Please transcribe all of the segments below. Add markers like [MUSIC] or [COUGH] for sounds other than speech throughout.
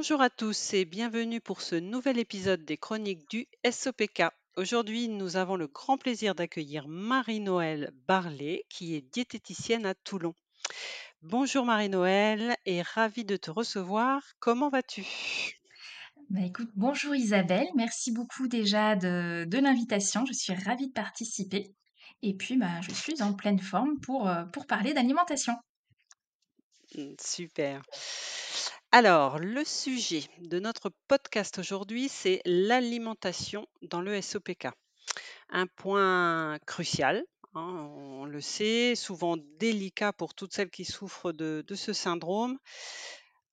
Bonjour à tous et bienvenue pour ce nouvel épisode des chroniques du SOPK. Aujourd'hui, nous avons le grand plaisir d'accueillir Marie-Noëlle Barlet, qui est diététicienne à Toulon. Bonjour Marie-Noëlle et ravie de te recevoir. Comment vas-tu? Bah écoute, bonjour Isabelle, merci beaucoup déjà de, de l'invitation, je suis ravie de participer. Et puis, bah, je suis en pleine forme pour, euh, pour parler d'alimentation. Hmm, Super. Alors, le sujet de notre podcast aujourd'hui, c'est l'alimentation dans le SOPK. Un point crucial, hein, on le sait, souvent délicat pour toutes celles qui souffrent de, ce syndrome.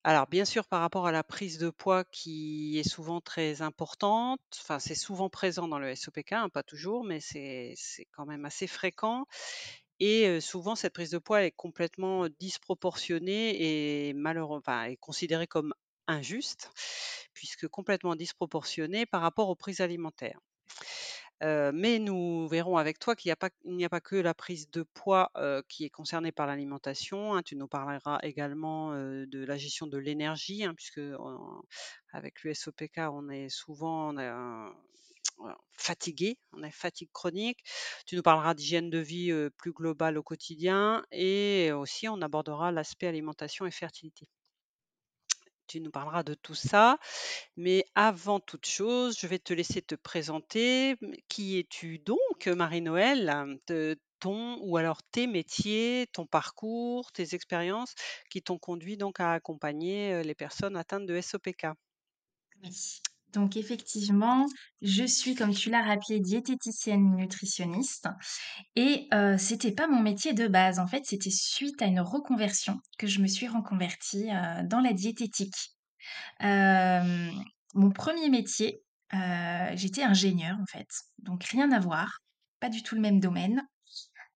Alors, bien sûr, par rapport à la prise de poids qui est souvent très importante, enfin, c'est souvent présent dans le SOPK, hein, pas toujours, mais c'est quand même assez fréquent. Et souvent, cette prise de poids est complètement disproportionnée et malheureux considérée comme injuste, puisque complètement disproportionnée par rapport aux prises alimentaires. Mais nous verrons avec toi qu'il n'y a pas que la prise de poids, qui est concernée par l'alimentation, hein. Tu nous parleras également, de la gestion de l'énergie, hein, puisque avec l'USOPK, on est souvent on a fatigué, on a fatigue chronique. Tu nous parleras d'hygiène de vie, plus globale au quotidien et aussi on abordera l'aspect alimentation et fertilité. Tu nous parleras de tout ça, mais avant toute chose, je vais te laisser te présenter. Qui es-tu donc, Marie-Noëlle? Ton ou alors tes métiers, ton parcours, tes expériences qui t'ont conduit donc à accompagner, les personnes atteintes de SOPK? Oui. Donc effectivement, je suis, comme tu l'as rappelé, diététicienne nutritionniste. Et euh, c'était pas mon métier de base. En fait, c'était suite à une reconversion que je me suis reconvertie dans la diététique. Mon premier métier, j'étais ingénieure en fait, donc rien à voir, pas du tout le même domaine.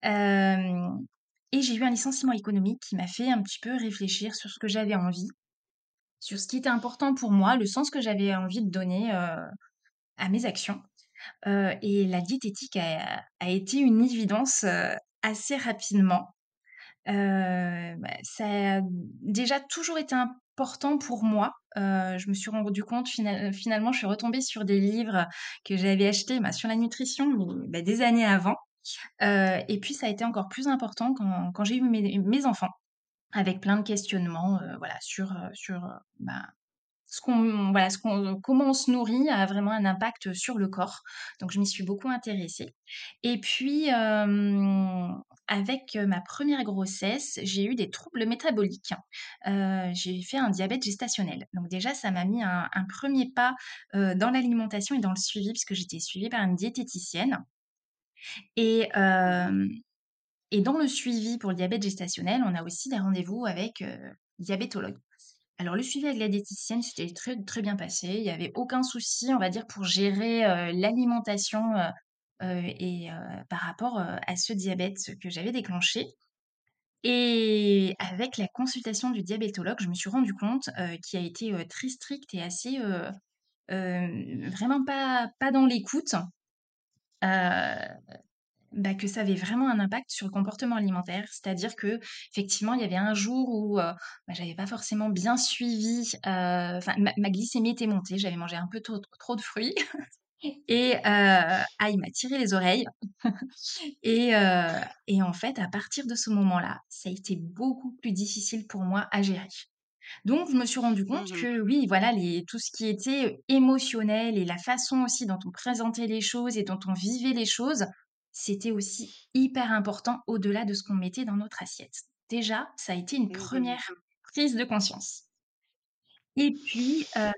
Et j'ai eu un licenciement économique qui m'a fait un petit peu réfléchir sur ce que j'avais envie, sur ce qui était important pour moi, le sens que j'avais envie de donner euh, à mes actions. Euh, et la diététique a, été une évidence euh, assez rapidement. Bah, ça a déjà toujours été important pour moi. Je me suis rendu compte final- finalement, je suis retombée sur des livres que j'avais achetés bah, sur la nutrition mais, bah, des années avant. Et puis ça a été encore plus important quand, j'ai eu mes enfants, avec plein de questionnements, euh, voilà, sur euh, sur euh, bah, ce qu'on, voilà, ce qu'on, comment on se nourrit a vraiment un impact sur le corps. Donc, je m'y suis beaucoup intéressée. Et puis, euh, avec ma première grossesse, j'ai eu des troubles métaboliques. Euh, j'ai fait un diabète gestationnel. Donc, déjà, ça m'a mis un, un premier pas euh, dans l'alimentation et dans le suivi, puisque j'étais suivie par une diététicienne. Et, euh, et dans le suivi pour le diabète gestationnel, on a aussi des rendez-vous avec euh, diabétologue. Alors le suivi avec la diététicienne, c'était très, bien passé. Il y avait aucun souci, on va dire, pour gérer euh, l'alimentation euh, euh, et par rapport à ce diabète que j'avais déclenché. Et avec la consultation du diabétologue, je me suis rendu compte euh, qui a été très strict et assez vraiment pas, pas dans l'écoute. Bah, que ça avait vraiment un impact sur le comportement alimentaire. C'est-à-dire que effectivement, il y avait un jour où euh, bah, j'avais pas forcément bien suivi. euh, Enfin, ma, ma glycémie était montée. J'avais mangé un peu trop, trop de fruits [LAUGHS] et euh, ah, il m'a tiré les oreilles. [LAUGHS] Et, euh, et en fait, à partir de ce moment-là, ça a été beaucoup plus difficile pour moi à gérer. Donc, je me suis rendu compte Mmh que oui, voilà, les, tout ce qui était émotionnel et la façon aussi dont on présentait les choses et dont on vivait les choses, c'était aussi hyper important au-delà de ce qu'on mettait dans notre assiette. Déjà, ça a été une première prise de conscience. Et puis, euh,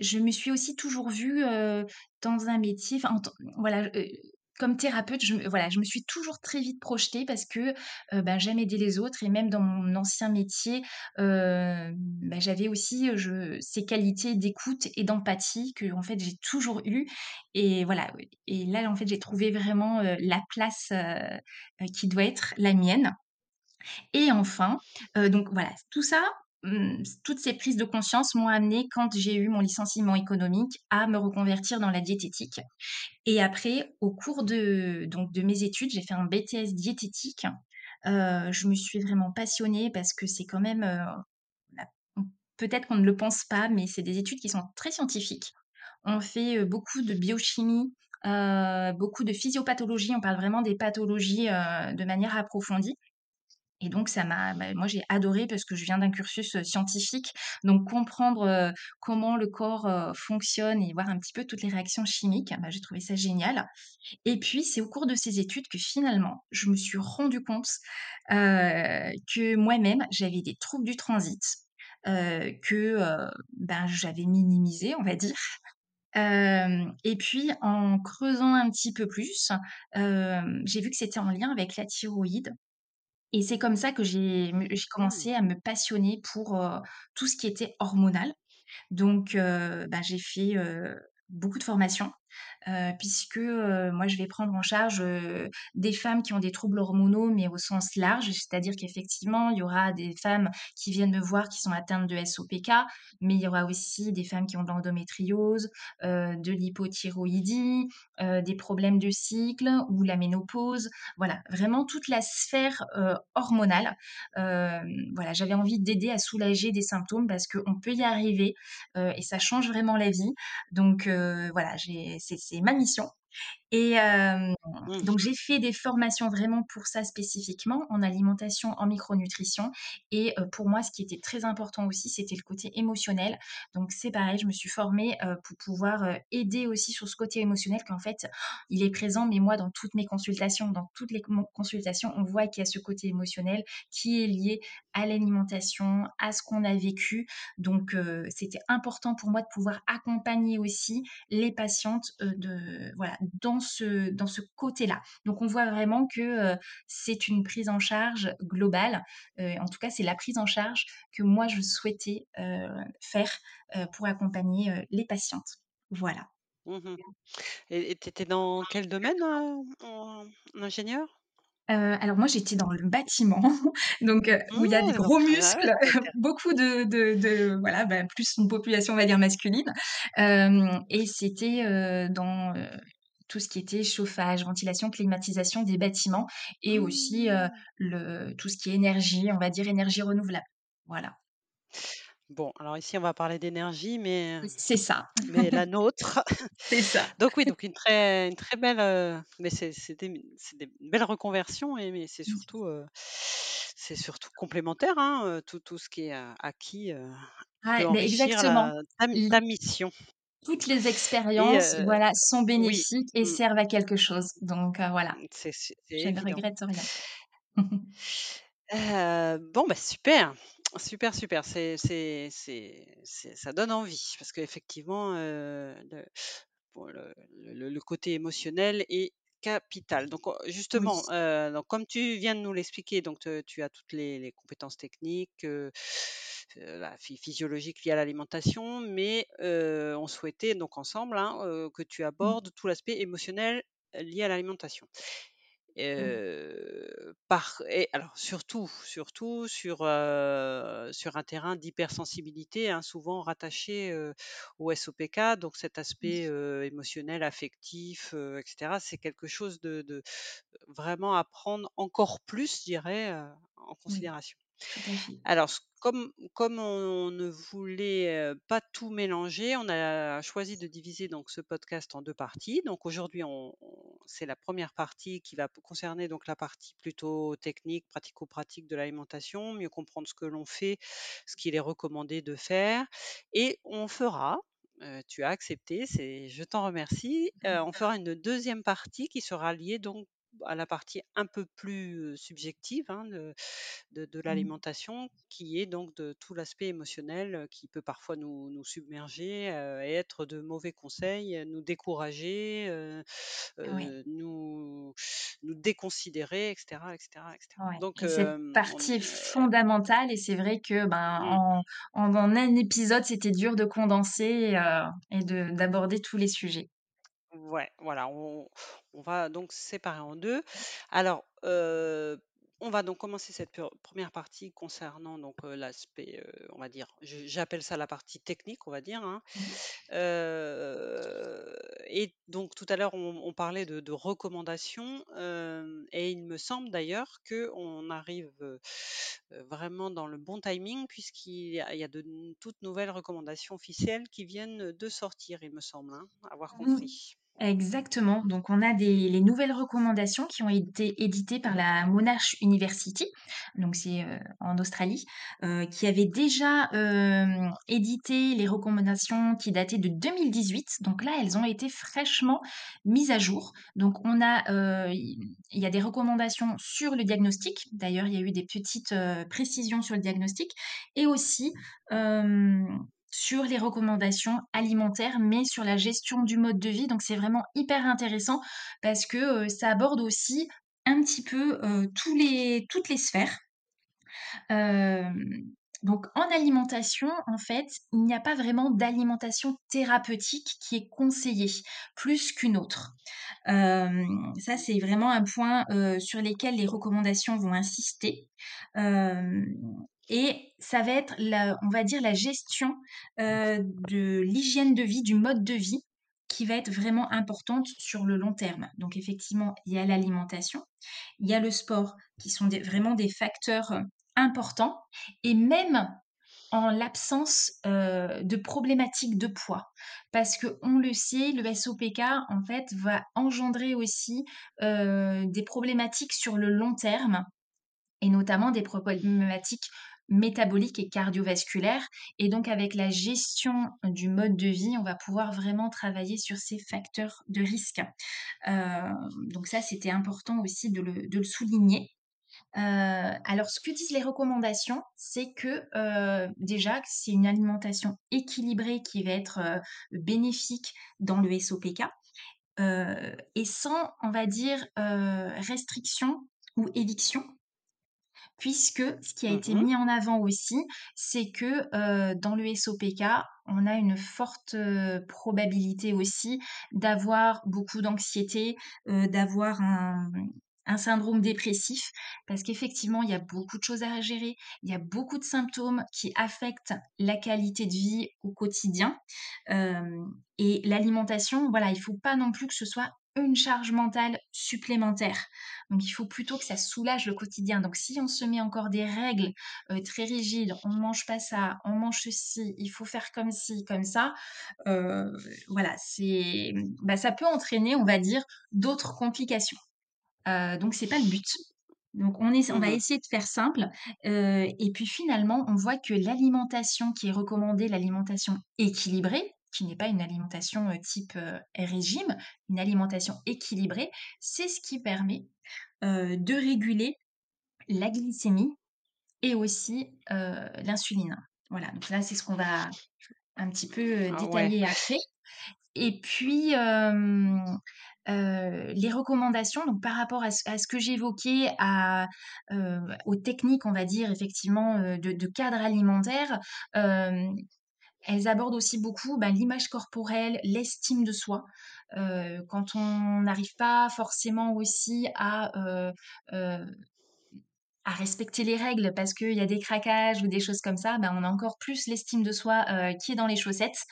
je me suis aussi toujours vue euh, dans un métier, enfin, voilà, euh, comme thérapeute, je, voilà, je me suis toujours très vite projetée parce que euh, j'aime aider les autres et même dans mon ancien métier, ben, j'avais aussi je, ces qualités d'écoute et d'empathie que en fait j'ai toujours eu et voilà. Et là, en fait, j'ai trouvé vraiment la place qui doit être la mienne. Et enfin, donc voilà, tout ça, toutes ces prises de conscience m'ont amenée, quand j'ai eu mon licenciement économique, à me reconvertir dans la diététique. Et après, au cours de donc de mes études, j'ai fait un BTS diététique. Heu, je me suis vraiment passionnée parce que c'est quand même, on peut-être qu'on ne le pense pas, mais c'est des études qui sont très scientifiques. On fait, heu, beaucoup de biochimie, beaucoup de physiopathologie, on parle vraiment des pathologies, de manière approfondie et donc ça m'a bah, moi j'ai adoré parce que je viens d'un cursus, scientifique, donc comprendre, comment le corps, fonctionne et voir un petit peu toutes les réactions chimiques, bah, j'ai trouvé ça génial. Et puis c'est au cours de ces études que finalement, je me suis rendu compte, que moi-même j'avais des troubles du transit, que, ben, j'avais minimisé on va dire. Et puis en creusant un petit peu plus, j'ai vu que c'était en lien avec la thyroïde et c'est comme ça que j'ai Mmh. commencé à me passionner pour, tout ce qui était hormonal. Donc bah, j'ai fait, beaucoup de formations, heu, puisque, heu, moi je vais prendre en charge, des femmes qui ont des troubles hormonaux, mais au sens large. C'est-à-dire qu'effectivement, il y aura des femmes qui viennent me voir qui sont atteintes de SOPK, mais il y aura aussi des femmes qui ont de l'endométriose, de l'hypothyroïdie, des problèmes de cycle ou la ménopause. Voilà, vraiment toute la sphère, hormonale. Voilà, j'avais envie d'aider à soulager des symptômes parce qu'on peut y arriver, et ça change vraiment la vie. Donc voilà, j'ai c'est ma mission et Mmh. donc j'ai fait des formations vraiment pour ça spécifiquement, en alimentation, en micronutrition et pour moi, ce qui était très important aussi, c'était le côté émotionnel. Donc c'est pareil, je me suis formée, pour pouvoir, aider aussi sur ce côté émotionnel qu'en fait, il est présent, mais moi, dans toutes mes consultations, dans toutes les consultations, on voit qu'il y a ce côté émotionnel qui est lié à l'alimentation, à ce qu'on a vécu. Donc c'était important pour moi de pouvoir accompagner aussi les patientes, de voilà, dans ce dans ce côté-là. Donc on voit vraiment que, heu, c'est une prise en charge globale, heu, en tout cas, c'est la prise en charge que moi je souhaitais, heu, faire, pour accompagner, les patientes. Voilà. Mmh et tu étais dans quel domaine, heu, en en ingénieur? Alors moi j'étais dans le bâtiment, [LAUGHS] donc où il y a des Mmh, gros ah muscles, [LAUGHS] beaucoup de de de voilà, bah, plus une population on va dire masculine, et c'était, dans, tout ce qui était chauffage, ventilation, climatisation des bâtiments et aussi, heu, Mmh. le tout ce qui est énergie, on va dire énergie renouvelable. Voilà. Bon, alors ici, on va parler d'énergie, mais C'est ça, mais la nôtre [LAUGHS] c'est ça. [LAUGHS] donc oui, donc une très une très belle, heu, mais c'est des des belles reconversions et mais c'est surtout, heu, c'est surtout complémentaire, hein, tout tout ce qui est, acquis, peut mais exactement. la ta mission toutes les et expériences, voilà, sont oui, bénéfiques et mmh, servent à quelque chose, donc heu, voilà, c'est je ne regrette rien. Heu, bon, bah, super, super, super, c'est c'est ça donne envie parce qu'effectivement, le bon, le le le côté émotionnel est capital. Donc, Oui. justement, donc comme tu viens de nous l'expliquer, donc tu as toutes les les compétences techniques, heu heu, la phy physiologiques liées à l'alimentation, mais on souhaitait donc ensemble, hein, que tu Mmh. abordes tout l'aspect émotionnel lié à l'alimentation. Heu, par et alors surtout surtout sur, un terrain d'hypersensibilité, hein, souvent rattaché, au SOPK, donc cet aspect, Oui. heu, émotionnel, affectif, heu, et cetera, c'est quelque chose de de vraiment à prendre encore plus, je dirais, en considération. Tout à fait. Alors ce comme comme on ne voulait, pas tout mélanger, on a choisi de diviser donc ce podcast en 2 parties. Donc aujourd'hui, on on c'est la première partie qui va concerner donc la partie plutôt technique, pratico-pratique de l'alimentation, mieux comprendre ce que l'on fait, ce qu'il est recommandé de faire et on fera, tu as accepté, c'est je t'en remercie, heu, on fera une deuxième partie qui sera liée donc à la partie un peu plus, subjective, hein, de de de Mmh. l'alimentation, qui est donc de tout l'aspect émotionnel, qui peut parfois nous nous submerger, et être de mauvais conseils, nous décourager, nous nous déconsidérer et cetera et cetera et cetera. ouais Donc et cette on partie heu, fondamentale et c'est vrai que, ben, mmh, en en en un épisode, c'était dur de condenser, et de d'aborder tous les sujets. Ouais, voilà, on on va donc séparer en 2. Alors, heu on va donc commencer cette per- première partie concernant donc euh, l'aspect, euh, on va dire, je- j'appelle ça la partie technique, on va dire. hein. Euh, et donc tout à l'heure, on, on parlait de, de recommandations, euh, et il me semble d'ailleurs que on arrive euh, euh, vraiment dans le bon timing puisqu'il y a, il y a de n- toutes nouvelles recommandations officielles qui viennent de sortir, il me semble, hein, avoir Oui, compris. Exactement. Donc, on a des, les nouvelles recommandations qui ont été éditées par la Monash University, donc c'est euh, en Australie, euh, qui avait déjà euh, édité les recommandations qui dataient de 2018. Donc là, elles ont été fraîchement mises à jour. Donc, on a, il y a des recommandations sur le diagnostic. D'ailleurs, il y a eu des petites précisions sur le diagnostic et aussi sur les recommandations alimentaires, mais sur la gestion du mode de vie. Donc c'est vraiment hyper intéressant parce que euh, ça aborde aussi un petit peu euh, toutes les sphères. Donc en alimentation, en fait, il n'y a pas vraiment d'alimentation thérapeutique qui est conseillée plus qu'une autre. Ça, c'est vraiment un point euh, sur lequel les recommandations vont insister. Et ça va être, la, on va dire, la gestion euh, de l'hygiène de vie, du mode de vie, qui va être vraiment importante sur le long terme. Donc effectivement, il y a l'alimentation, il y a le sport, qui sont vraiment des facteurs euh, importants. Et même en l'absence euh, de problématiques de poids. Parce que on le sait, le SOPK, en fait, va engendrer aussi des problématiques sur le long terme, et notamment des problématiques métaboliques et cardiovasculaires. Et donc, avec la gestion du mode de vie, on va pouvoir vraiment travailler sur ces facteurs de risque. Donc ça, c'était important aussi de le, souligner. Alors, ce que disent les recommandations, c'est que déjà, c'est une alimentation équilibrée qui va être bénéfique dans le SOPK et sans, on va dire, restriction ou éviction puisque ce qui a été Mhm. mis en avant aussi, c'est que euh, dans le SOPK, on a une forte euh, probabilité aussi d'avoir beaucoup d'anxiété, euh, d'avoir un, un syndrome dépressif, parce qu'effectivement, il y a beaucoup de choses à gérer, il y a beaucoup de symptômes qui affectent la qualité de vie au quotidien. Euh, et l'alimentation, voilà, il faut pas non plus que ce soit une charge mentale supplémentaire. Donc il faut plutôt que ça soulage le quotidien. Donc si on se met encore des règles euh, très rigides, on mange pas ça, on mange ceci, il faut faire comme ci, comme ça, euh, voilà, c'est, bah, ça peut entraîner, on va dire, d'autres complications. Euh, donc c'est pas le but. Donc on, est, on va Mhm. essayer de faire simple. Euh, et puis finalement, on voit que l'alimentation qui est recommandée, l'alimentation équilibrée, qui n'est pas une alimentation type régime, une alimentation équilibrée, c'est ce qui permet de réguler la glycémie et aussi l'insuline. Voilà, donc là c'est ce qu'on va un petit peu Ah ouais. détailler après. Et puis, euh, euh, les recommandations, donc par rapport à ce, à ce que j'évoquais, à, euh, aux techniques, on va dire, effectivement, de, de cadre alimentaire, elles abordent aussi beaucoup bah, l'image corporelle, l'estime de soi. Quand on n'arrive pas forcément aussi à respecter les règles parce qu'il y a des craquages ou des choses comme ça, ben on a encore plus l'estime de soi qui est dans les chaussettes.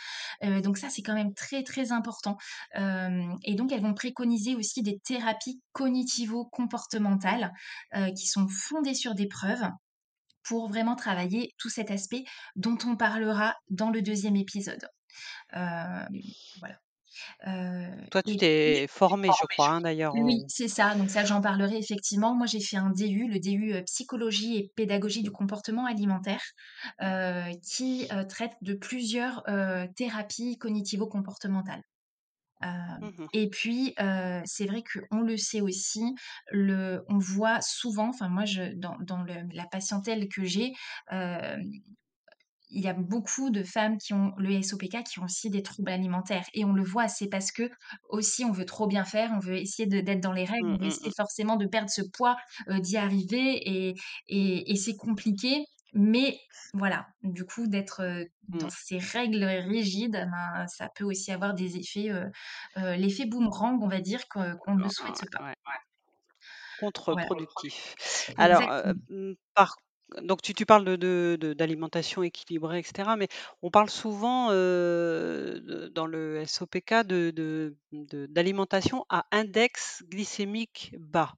Donc ça, c'est quand même très très important. Et donc elles vont préconiser aussi des thérapies cognitivo-comportementales qui sont fondées sur des preuves pour vraiment travailler tout cet aspect dont on parlera dans le deuxième épisode. Euh, voilà. Euh, Toi, tu t'es formé, je crois, hein, d'ailleurs. oui, c'est ça. Donc ça, j'en parlerai effectivement. Moi, j'ai fait un DU, le DU euh, psychologie et pédagogie du comportement alimentaire, euh, qui euh, traite de plusieurs thérapies cognitivo-comportementales. Euh, Mhm. et puis, euh, c'est vrai qu'on le sait aussi, le, on voit souvent, enfin moi, je, dans, dans le- la patientèle que j'ai, euh, il y a beaucoup de femmes qui ont le SOPK qui ont aussi des troubles alimentaires et on le voit, c'est parce que aussi on veut trop bien faire, on veut essayer d'être dans les règles, Mm, on veut mm, essayer forcément de perdre ce poids, d'y arriver et et et c'est compliqué, mais voilà, du coup d'être, dans Mm. ces règles rigides, ben, ça peut aussi avoir des effets, l'effet boomerang on va dire qu'on ne Ah, souhaite pas. ouais, contre-productif. Alors, mmh, par donc tu parles de d'alimentation équilibrée et cetera, mais on parle souvent, de dans le SOPK de d'alimentation à index glycémique bas.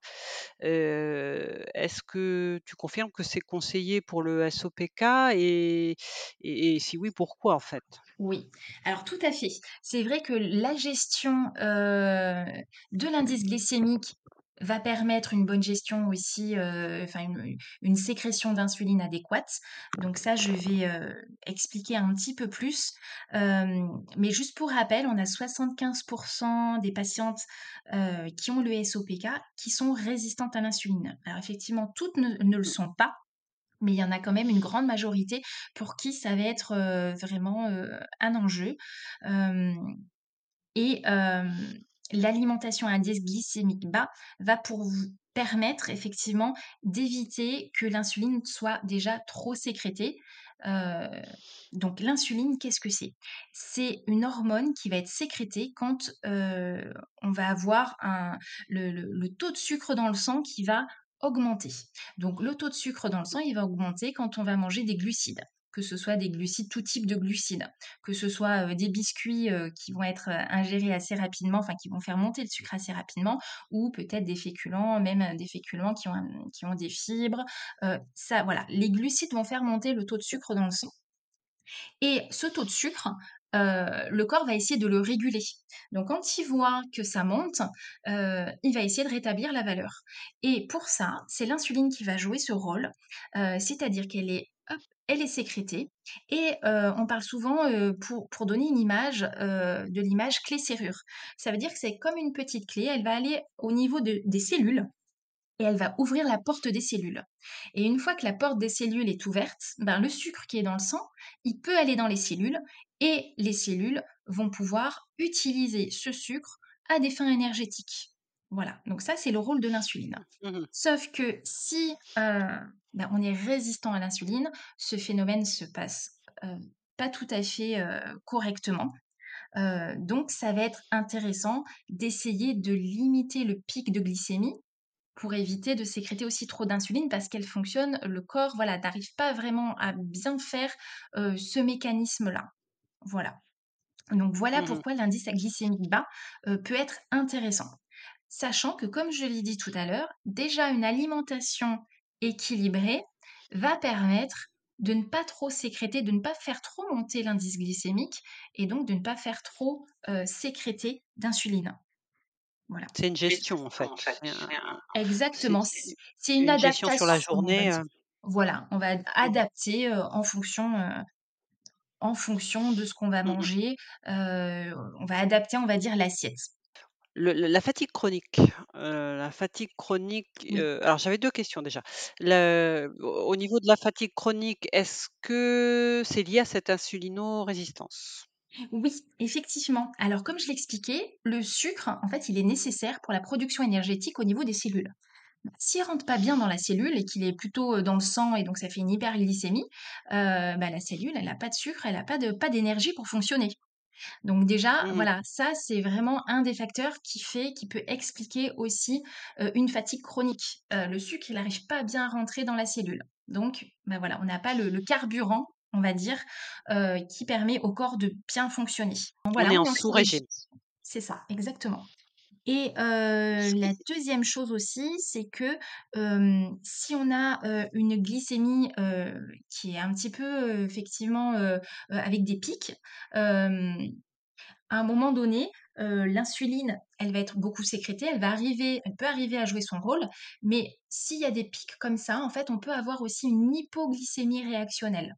Heu, est-ce que tu confirmes que c'est conseillé pour le SOPK et si oui, pourquoi en fait? Oui, alors tout à fait. C'est vrai que la gestion, heu, de l'indice glycémique va permettre une bonne gestion aussi, enfin une sécrétion d'insuline adéquate. Donc ça, je vais, heu, expliquer un petit peu plus. Mais juste pour rappel, on a 75% des patientes, heu, qui ont le SOPK qui sont résistantes à l'insuline. Alors effectivement, toutes ne le sont pas, mais il y en a quand même une grande majorité pour qui ça va être, vraiment, un enjeu. Et l'alimentation à indice glycémique bas va pour vous permettre effectivement d'éviter que l'insuline soit déjà trop sécrétée. Heu, donc l'insuline, qu'est-ce que c'est? C'est une hormone qui va être sécrétée quand, heu, on va avoir le le taux de sucre dans le sang qui va augmenter. Donc le taux de sucre dans le sang, il va augmenter quand on va manger des glucides, que ce soit des glucides, tout type de glucides que ce soit, heu, des biscuits, heu, qui vont être, heu, ingérés assez rapidement, enfin qui vont faire monter le sucre assez rapidement ou peut-être des féculents, même, des féculents qui ont qui ont des fibres, ça voilà, les glucides vont faire monter le taux de sucre dans le sang. Et ce taux de sucre, le corps va essayer de le réguler. Donc quand il voit que ça monte, il va essayer de rétablir la valeur. Et pour ça, c'est l'insuline qui va jouer ce rôle, c'est-à-dire qu'elle est hop, elle est sécrétée et on parle souvent, pour donner une image, de l'image clé-serrure. Ça veut dire que c'est comme une petite clé, elle va aller au niveau de des cellules et elle va ouvrir la porte des cellules. Et une fois que la porte des cellules est ouverte, ben, le sucre qui est dans le sang, il peut aller dans les cellules et les cellules vont pouvoir utiliser ce sucre à des fins énergétiques. Voilà, donc ça c'est le rôle de l'insuline. mmh Sauf que si euh, ben, on est résistant à l'insuline, ce phénomène se passe euh, pas tout à fait euh, correctement. Donc ça va être intéressant d'essayer de limiter le pic de glycémie pour éviter de sécréter aussi trop d'insuline parce qu'elle fonctionne le corps, voilà, n'arrive pas vraiment à bien faire, ce mécanisme-là. Voilà. Donc voilà Mmh pourquoi l'indice glycémique bas, peut être intéressant. Sachant que comme je l'ai dit tout à l'heure, déjà une alimentation équilibrée va permettre de ne pas trop sécréter, de ne pas faire trop monter l'indice glycémique et donc de ne pas faire trop, heu, sécréter d'insuline. Voilà. C'est une gestion en fait. Exactement, c'est une gestion sur la adaptation, on va journée, heu, Voilà, on va adapter, heu, en fonction, en fonction de ce qu'on va Mmh mh. manger, on va adapter, on va dire, l'assiette. Le le la fatigue chronique, heu, la fatigue chronique, Oui. heu, alors j'avais 2 questions déjà. Le au au niveau de la fatigue chronique, est-ce que c'est lié à cette insulino-résistance? Oui, effectivement. Alors comme je l'expliquais, le sucre, en fait, il est nécessaire pour la production énergétique au niveau des cellules. S'il rentre pas bien dans la cellule et qu'il est plutôt, heu, dans le sang et donc ça fait une hyperglycémie, heu, bah, la cellule, elle a pas de sucre, elle a pas de pas d'énergie pour fonctionner. Donc déjà, Mmh mh. voilà, ça, c'est vraiment un des facteurs qui fait qui peut expliquer aussi, une fatigue chronique. Le sucre, il n'arrive pas bien à rentrer dans la cellule. Donc, bah, voilà, on n'a pas le le carburant, on va dire, qui permet au corps de bien fonctionner. Donc On voilà, est en on est en sous-régime. sous-régime. C'est ça, exactement. Et la deuxième chose aussi, c'est que, si on a, une glycémie, qui est un petit peu, effectivement, avec des pics, à un moment donné, l'insuline, elle va être beaucoup sécrétée, elle va arriver elle peut arriver à jouer son rôle, mais s'il y a des pics comme ça, en fait, on peut avoir aussi une hypoglycémie réactionnelle.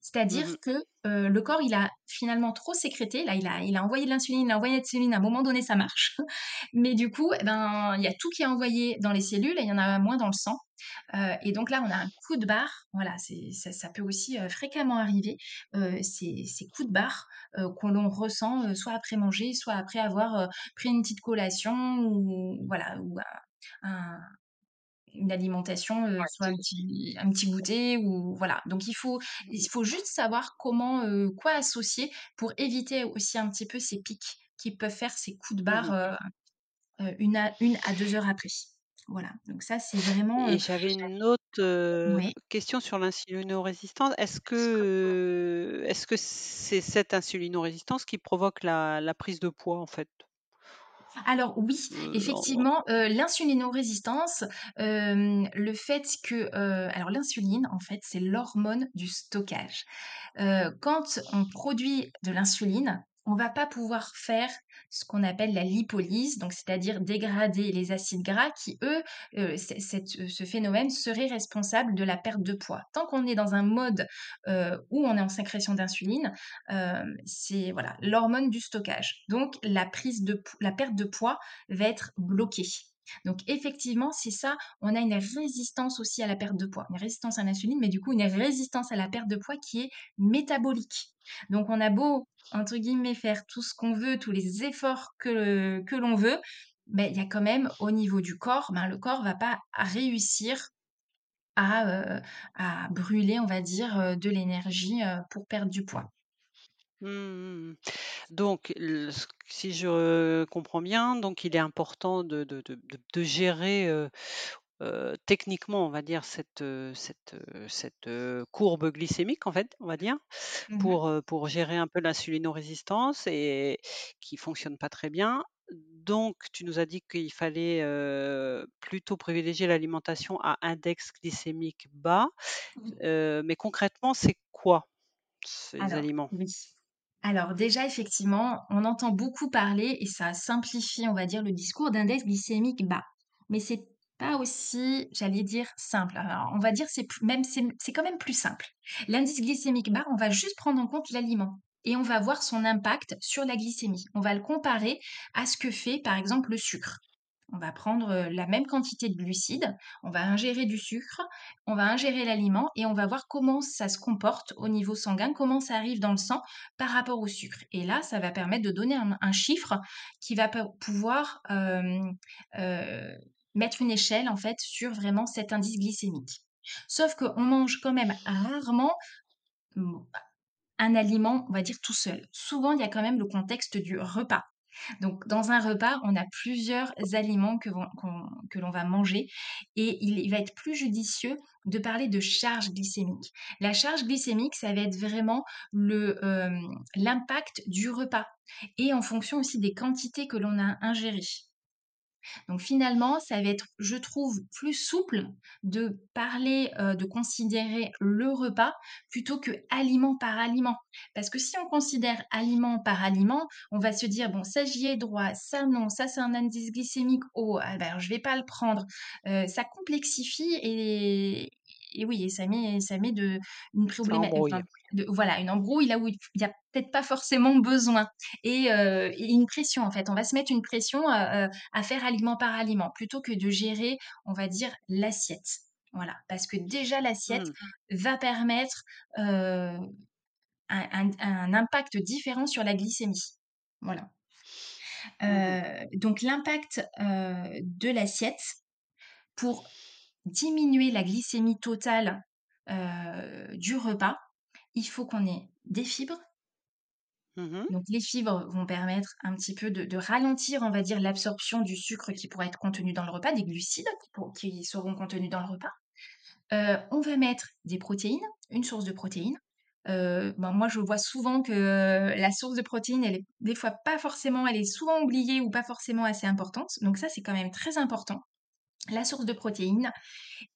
C'est-à-dire mmh mh. que, le corps, il a finalement trop sécrété, là, il a il a envoyé de l'insuline, il a envoyé de l'insuline, à un moment donné, ça marche, [LAUGHS] mais du coup, eh ben, il y a tout qui est envoyé dans les cellules et il y en a moins dans le sang, et donc là, on a un coup de barre, voilà, ça ça peut aussi, fréquemment arriver, ces ces coups de barre, que l'on ressent, soit après manger, soit après avoir, pris une petite collation ou voilà, ou un une alimentation, soit un petit un petit goûter ou voilà. Donc il faut il faut juste savoir comment, quoi associer pour éviter aussi un petit peu ces pics qui peuvent faire ces coups de Mmh barre, mh. heu heu, 1 à 1 à 2 heures après. Voilà, donc ça, c'est vraiment, Et j'avais une autre, oui. question sur l'insulino-résistance. Est-ce que, est-ce que c'est cette insulino-résistance qui provoque la la prise de poids, en fait? Alors oui, en effectivement, heu, l'insulino-résistance, hem, le fait que, alors l'insuline, en fait, c'est l'hormone du stockage. Quand on produit de l'insuline, on va pas pouvoir faire ce qu'on appelle la lipolyse, donc c'est-à-dire dégrader les acides gras qui, eux, cette, heu, ce phénomène serait responsable de la perte de poids. Tant qu'on est dans un mode, heu, où on est en sécrétion d'insuline, c'est voilà, l'hormone du stockage. Donc la prise de la perte de poids va être bloquée. Donc effectivement, c'est ça, on a une résistance aussi à la perte de poids, une résistance à l'insuline, mais du coup une résistance à la perte de poids qui est métabolique. Donc on a beau, entre guillemets, faire tout ce qu'on veut, tous les efforts que l'on veut, mais il y a quand même au niveau du corps, ben, le corps va pas réussir à, heu, à brûler, on va dire, heu, de l'énergie, heu, pour perdre du poids. Mmh mh, mmh. Donc le ce si je comprends bien, donc il est important de de de de de gérer, heu heu, techniquement, on va dire, cette, cette, cette, courbe glycémique, en fait, on va dire, Mmh pour, pour gérer un peu l'insulino-résistance et qui fonctionne pas très bien. Donc tu nous as dit qu'il fallait, plutôt privilégier l'alimentation à index glycémique bas, Oui. mais concrètement, c'est quoi ces Alors, aliments? oui. Alors déjà, effectivement, on entend beaucoup parler et ça simplifie, on va dire, le discours d'index glycémique bas. Mais c'est pas aussi, j'allais dire, simple. Alors, on va dire, c'est même, c'est quand même plus simple. L'indice glycémique bas, on va juste prendre en compte l'aliment et on va voir son impact sur la glycémie. On va le comparer à ce que fait, par exemple, le sucre. On va prendre euh, la même quantité de glucides, on va ingérer du sucre, on va ingérer l'aliment et on va voir comment ça se comporte au niveau sanguin, comment ça arrive dans le sang par rapport au sucre. Et là, ça va permettre de donner un, chiffre qui va pouvoir euh, euh, mettre une échelle en fait sur vraiment cet indice glycémique. Sauf qu'on mange quand même rarement un aliment, on va dire tout seul. Souvent, il y a quand même le contexte du repas. Donc, dans un repas, on a plusieurs aliments que, l'on va manger et il, va être plus judicieux de parler de charge glycémique. La charge glycémique, ça va être vraiment euh, l'impact du repas et en fonction aussi des quantités que l'on a ingérées. Donc finalement, ça va être, je trouve, plus souple de parler, de considérer le repas plutôt que aliment par aliment. Parce que si on considère aliment par aliment, on va se dire: «Bon, ça j'y ai droit, ça non, ça c'est un indice glycémique haut, ah ben, je vais pas le prendre». Ça complexifie et et oui et ça met ça met de une Ça probléma enfin, embrouille. de voilà, une embrouille là où il y a peut-être pas forcément besoin et heu et une pression en fait. On va se mettre une pression, heu à faire aliment par aliment, plutôt que de gérer, on va dire, l'assiette. Voilà, parce que déjà l'assiette Mmh. va permettre euh, un, impact différent sur la glycémie. Voilà. Mmh mh. Euh, donc l'impact euh, de l'assiette pour diminuer la glycémie totale euh, du repas, il faut qu'on ait des fibres. Mmh Donc les fibres vont permettre un petit peu de, de ralentir, on va dire, l'absorption du sucre qui pourrait être contenu dans le repas, des glucides qui, pour- qui seront contenus dans le repas. Euh, on va mettre des protéines, une source de protéines. Euh, ben, moi, je vois souvent que la source de protéines, elle est des fois pas forcément, elle est souvent oubliée ou pas forcément assez importante. Donc ça, c'est quand même très important. La source de protéines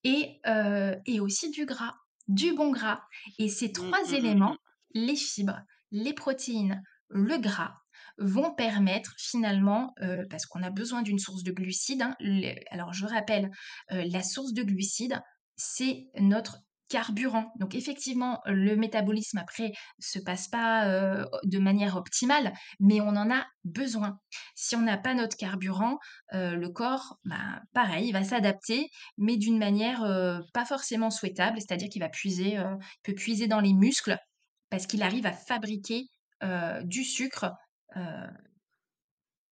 et, euh, et aussi du gras, du bon gras. Et ces Mmh, trois mmh, mmh, éléments, mmh. les fibres, les protéines, le gras, vont permettre finalement, euh, parce qu'on a besoin d'une source de glucides, hein, le- alors je rappelle, euh, la source de glucides, c'est notre carburant. Donc effectivement, le métabolisme après se passe pas euh, de manière optimale, mais on en a besoin. Si on n'a pas notre carburant, euh, le corps, bah, pareil, il va s'adapter mais d'une manière euh, pas forcément souhaitable, c'est-à-dire qu'il va puiser, il peut puiser dans les muscles parce qu'il arrive à fabriquer du sucre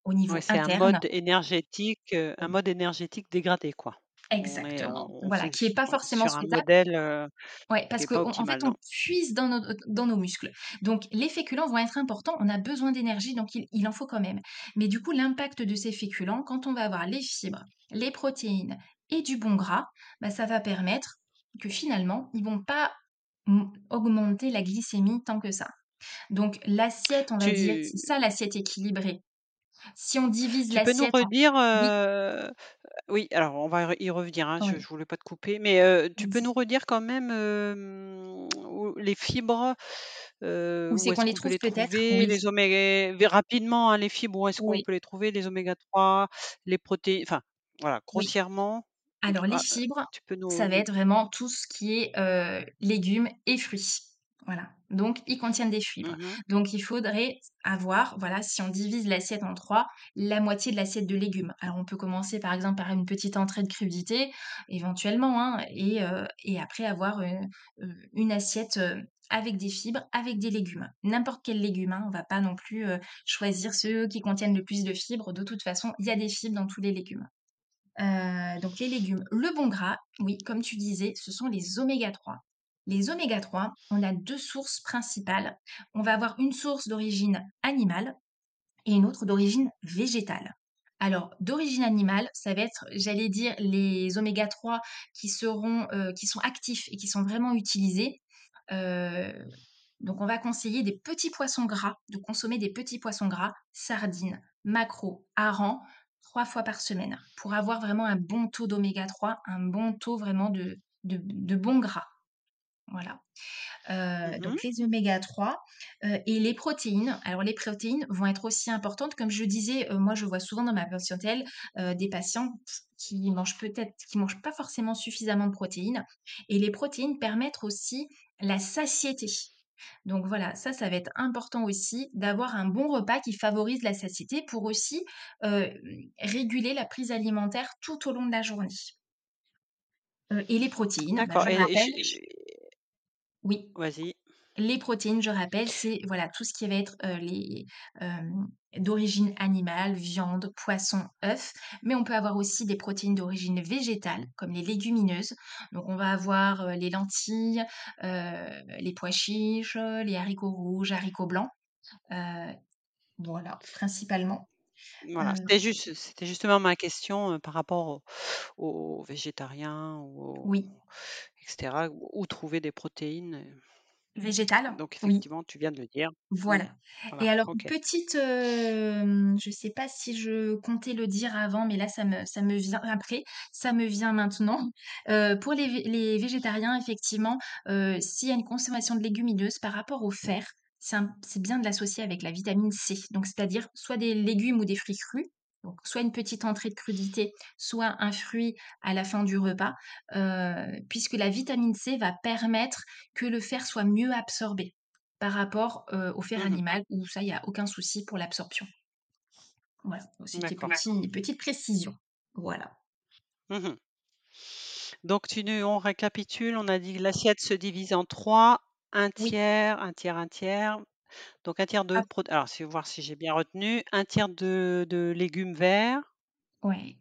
au Ouais, niveau c'est un mode énergétique, un mode énergétique dégradé, quoi. On est Exactement, on voilà, qui est fonctio pas forcément sur un modèle, heu, Ouais, parce qu'en en fait, on non. puise dans nos dans nos muscles. Donc les féculents vont être importants, on a besoin d'énergie, donc il il en faut quand même. Mais du coup, l'impact de ces féculents, quand on va avoir les fibres, les protéines et du bon gras, bah, ça va permettre que finalement, ils vont pas, augmenter la glycémie tant que ça. Donc l'assiette, on va dire, c'est ça l'assiette équilibrée. Si on divise tu peux nous l'assiette en redire, oui, alors on va y revenir, hein, je oui, je voulais pas te couper, mais tu peux nous redire quand même, où les fibres, Où où c'est qu'on est-ce les qu'on peut trouve les peut-être? trouver? Oui, Les omé v rapidement, hein, les fibres, où est-ce qu'on oui, peut les trouver? Les oméga 3, les protéines, enfin, voilà, oui. grossièrement, Alors les ra fibres, tu peux ça va nous être vraiment tout ce qui est, légumes et fruits. Voilà, donc ils contiennent des fibres. mmh mh. Donc il faudrait avoir, voilà, si on divise l'assiette en 3, la moitié de l'assiette de légumes. Alors on peut commencer par exemple par une petite entrée de crudité, éventuellement, hein, et heu, et après avoir, heu heu, une assiette, avec des fibres, avec des légumes. N'importe quel légume, hein, on va pas non plus, choisir ceux qui contiennent le plus de fibres. De toute façon, il y a des fibres dans tous les légumes. Donc les légumes. Le bon gras, oui, comme tu disais, ce sont les oméga 3. Les oméga 3, on a 2 sources principales. On va avoir une source d'origine animale et une autre d'origine végétale. Alors, d'origine animale, ça va être, j'allais dire, les oméga 3 qui seront, heu, qui sont actifs et qui sont vraiment utilisés. Heu, donc on va conseiller des petits poissons gras, de consommer des petits poissons gras, sardines, maquereaux, harengs, 3 fois par semaine pour avoir vraiment un bon taux d'oméga 3, un bon taux vraiment de bons gras. Voilà. Mmh donc les oméga 3, heu et les protéines. Alors les protéines vont être aussi importantes. Comme je disais, moi je vois souvent dans ma patientèle, des patients qui mangent peut-être qui mangent pas forcément suffisamment de protéines et les protéines permettent aussi la satiété. Donc voilà, ça, ça va être important aussi d'avoir un bon repas qui favorise la satiété pour aussi, réguler la prise alimentaire tout au long de la journée. Et les protéines, bah, D'accord je et et rappelle ch oui. vas-y. Les protéines, je rappelle, c'est voilà tout ce qui va être, heu, les, d'origine animale, viande, poisson, œufs, mais on peut avoir aussi des protéines d'origine végétale, comme les légumineuses. Donc on va avoir, heu, les lentilles, heu, les pois chiches, les haricots rouges, haricots blancs, voilà, principalement. Voilà, c'était juste c'était justement ma question, par rapport aux aux végétariens ou aux oui, et où trouver des protéines, heu, végétales? donc Oui. effectivement, tu viens de le dire. Mmh, Voilà et voilà, alors petite, je sais pas si je comptais le dire avant, mais là ça me ça me vient après, ça me vient maintenant. [LAUGHS] Pour les vé les végétariens effectivement, s'il y a une consommation de légumineuses par rapport au fer, c'est bien de l'associer avec la vitamine C. Donc c'est-à-dire soit des légumes ou des fruits crus, donc soit une petite entrée de crudité, soit un fruit à la fin du repas, heu, puisque la vitamine C va permettre que le fer soit mieux absorbé. Par rapport, heu, au fer Mmh animal où ça, il y a aucun souci pour l'absorption. Voilà, c'était petit petite précision. Voilà. Mmh Donc tu on récapitule, on a dit que l'assiette se divise en 3, un Oui, tiers, un tiers, un tiers. Donc un tiers de prot alors vais voir si j'ai bien retenu, un tiers de de légumes verts, ouais.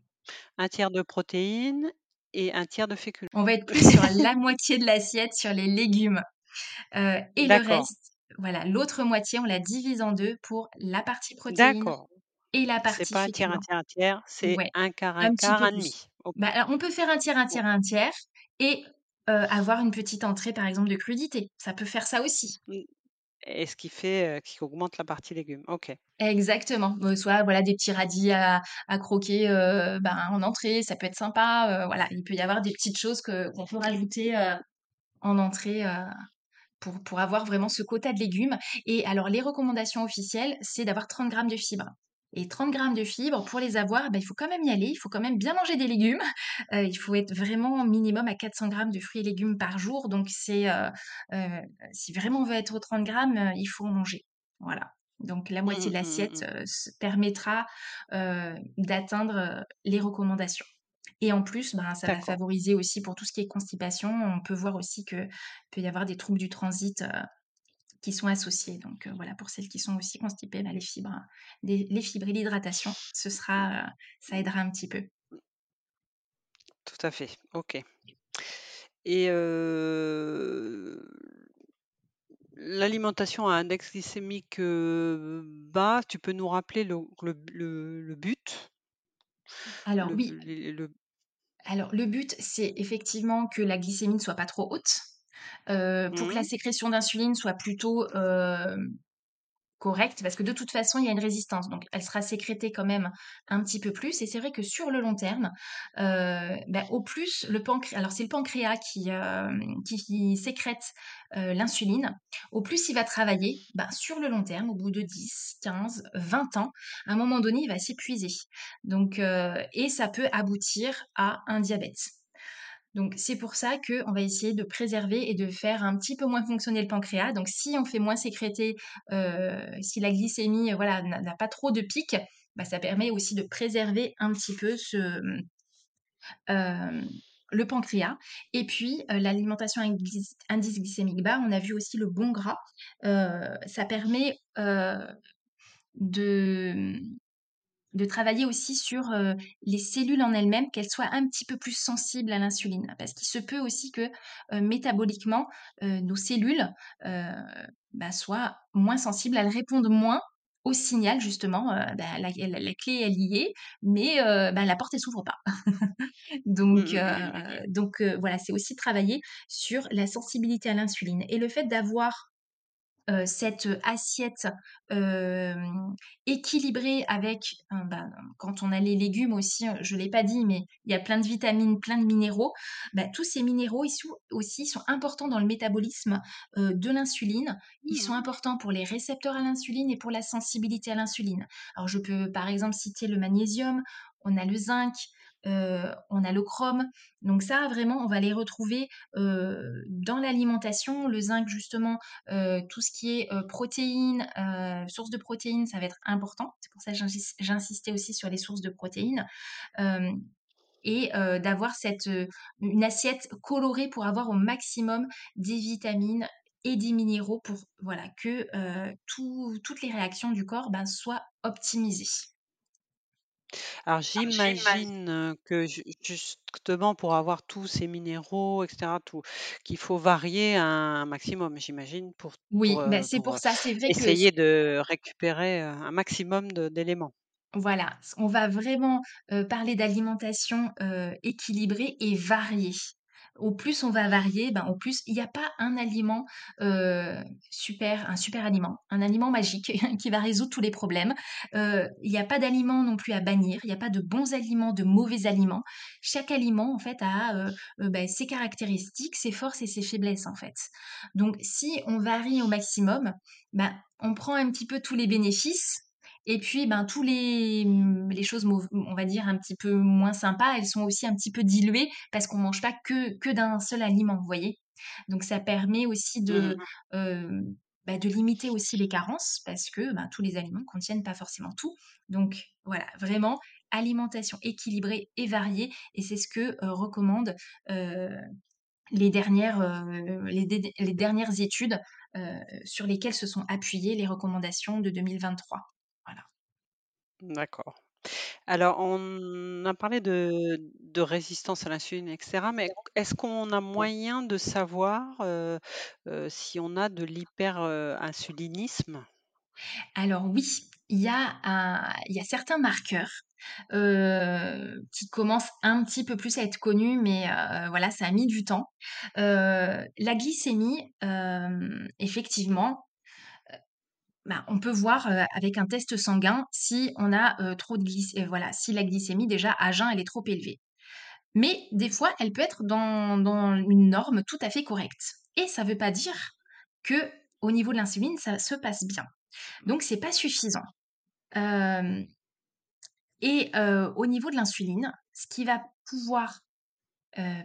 un tiers de protéines et un tiers de féculents. On va être plus sur [LAUGHS] la moitié de l'assiette sur les légumes, heu et le D'accord, reste, voilà, l'autre moitié, on la divise en 2 pour la partie protéines d'accord. et la C'est partie pas un tiers, un féculents. tiers, un tiers, c'est Ouais, un quart, un un petit quart, peu un plus. demi. OK. Bah, alors on peut faire un tiers, un Bon, tiers, un tiers et heu, avoir une petite entrée, par exemple, de crudité. Ça peut faire ça aussi. mmh et ce qui fait, heu, qui augmente la partie légumes. OK. Exactement, soit voilà des petits radis à croquer, heu, ben, en entrée, ça peut être sympa, heu, voilà, il peut y avoir des petites choses que qu'on peut rajouter, en entrée, pour pour avoir vraiment ce quota de légumes et alors les recommandations officielles, c'est d'avoir 30 grammes de fibres et 30 grammes de fibres. Pour les avoir, bah, il faut quand même y aller, il faut quand même bien manger des légumes, heu, il faut être vraiment minimum à 400 grammes de fruits et légumes par jour. Donc c'est, heu heu, si vraiment on veut être aux 30 grammes, il faut en manger. Voilà, donc la Mmh moitié de mmh l'assiette, mh, mmh. heu, se permettra, d'atteindre, les recommandations. Et en plus, ben, ça va favoriser aussi pour tout ce qui est constipation. On peut voir aussi que peut y avoir des troubles du transit, qui sont associés. Donc, heu, voilà, pour celles qui sont aussi constipées, bah, les fibres, des les fibres et l'hydratation, ce sera, heu, ça aidera un petit peu. Tout à fait, OK. Et heu l'alimentation à index glycémique, bas, tu peux nous rappeler le le le le but? Alors Le oui, alors le but, c'est effectivement que la glycémie ne soit pas trop haute, heu, pour que la mmh. sécrétion d'insuline soit plutôt, hem Correct, parce que de toute façon, il y a une résistance, donc elle sera sécrétée quand même un petit peu plus. Et c'est vrai que sur le long terme, heu, bah, au plus le pancréas alors c'est le pancréas qui, qui qui sécrète, l'insuline, au plus il va travailler, bah, sur le long terme, au bout de 10-15-20 ans, à un moment donné, il va s'épuiser, donc et ça peut aboutir à un diabète. Donc c'est pour ça qu'on va essayer de préserver et de faire un petit peu moins fonctionner le pancréas. Donc si on fait moins sécréter, heu, si la glycémie, heu, voilà, n'a pas trop de pic, bah, ça permet aussi de préserver un petit peu ce, mmh, le pancréas et puis, l'alimentation indice glycémique bas, on a vu aussi le bon gras, ça permet, de, de travailler aussi sur, les cellules en elles-mêmes, qu'elles soient un petit peu plus sensibles à l'insuline. Parce qu'il se peut aussi que, métaboliquement, nos cellules, bah, soient moins sensibles, elles répondent moins au signal justement, bah, la la la clé elle y est, mais bah, la porte elle s'ouvre pas. [LAUGHS] Mmh Donc mmh mh, mmh donc voilà, c'est aussi travailler sur la sensibilité à l'insuline et le fait d'avoir heu, cette, assiette, équilibrée avec, bah, quand on a les légumes aussi, je l'ai pas dit, mais il y a plein de vitamines, plein de minéraux. Bah, tous ces minéraux, ils sont aussi sont importants dans le métabolisme, de l'insuline. Ils sont Mmh importants pour les récepteurs à l'insuline et pour la sensibilité à l'insuline. Alors je peux, par exemple, citer le magnésium, on a le zinc, on a le chrome. Donc ça, vraiment, on va les retrouver, heu, dans l'alimentation. Le zinc, justement, Heu, tout ce qui est, protéines, sources de protéines, ça va être important. C'est pour ça que j'insis j'insistais aussi sur les sources de protéines, et d'avoir cette, une assiette colorée pour avoir au maximum des vitamines et des minéraux pour voilà que, toutes les réactions du corps, ben, soient optimisées. Alors j'imagine, heu, que ju justement pour avoir tous ces minéraux et cetera, tout qu'il faut varier un maximum, j'imagine pour pour, Oui, bah, heu, c'est pour, pour heu, ça. C'est vrai que essayer de récupérer, heu, un maximum de d'éléments. Voilà, s on va vraiment, heu, parler d'alimentation, heu, équilibrée et variée. Au plus on va varier, ben, au plus il y a pas un aliment, heu, super un super aliment, un aliment magique [LAUGHS] qui va résoudre tous les problèmes. Heu, il y a pas d'aliment non plus à bannir, il y a pas de bons aliments, de mauvais aliments. Chaque aliment en fait a, heu, bah, ses caractéristiques, ses forces et ses faiblesses en fait. Donc si on varie au maximum, ben, on prend un petit peu tous les bénéfices et puis, ben, tous les, mmh, les choses on va dire un petit peu moins sympas, elles sont aussi un petit peu diluées parce qu'on mange pas que que d'un seul aliment, vous voyez? Donc ça permet aussi Mmh de, mh. hem, bah, de limiter aussi les carences parce que, ben, tous les aliments contiennent pas forcément tout. Donc voilà, vraiment alimentation équilibrée et variée et c'est ce que, recommandent, les dernières, les dernières études, sur lesquelles se sont appuyées les recommandations de 2023. D'accord. Alors on a parlé de de résistance à l'insuline et cetera, mais est-ce qu'on a moyen de savoir, heu heu, si on a de l'hyper, heu, insulinisme? Alors oui, il y a un il y a certains marqueurs, heu, qui commencent un petit peu plus à être connus, mais heu, voilà, ça a mis du temps. Heu, la glycémie, hem, effectivement, bah, on peut voir, avec un test sanguin si on a, trop de glyc heu, voilà, si la glycémie déjà à jeun, elle est trop élevée. Mais des fois, elle peut être dans dans une norme tout à fait correcte et ça veut pas dire que au niveau de l'insuline, ça se passe bien. Donc c'est pas suffisant. Et au niveau de l'insuline, ce qui va pouvoir,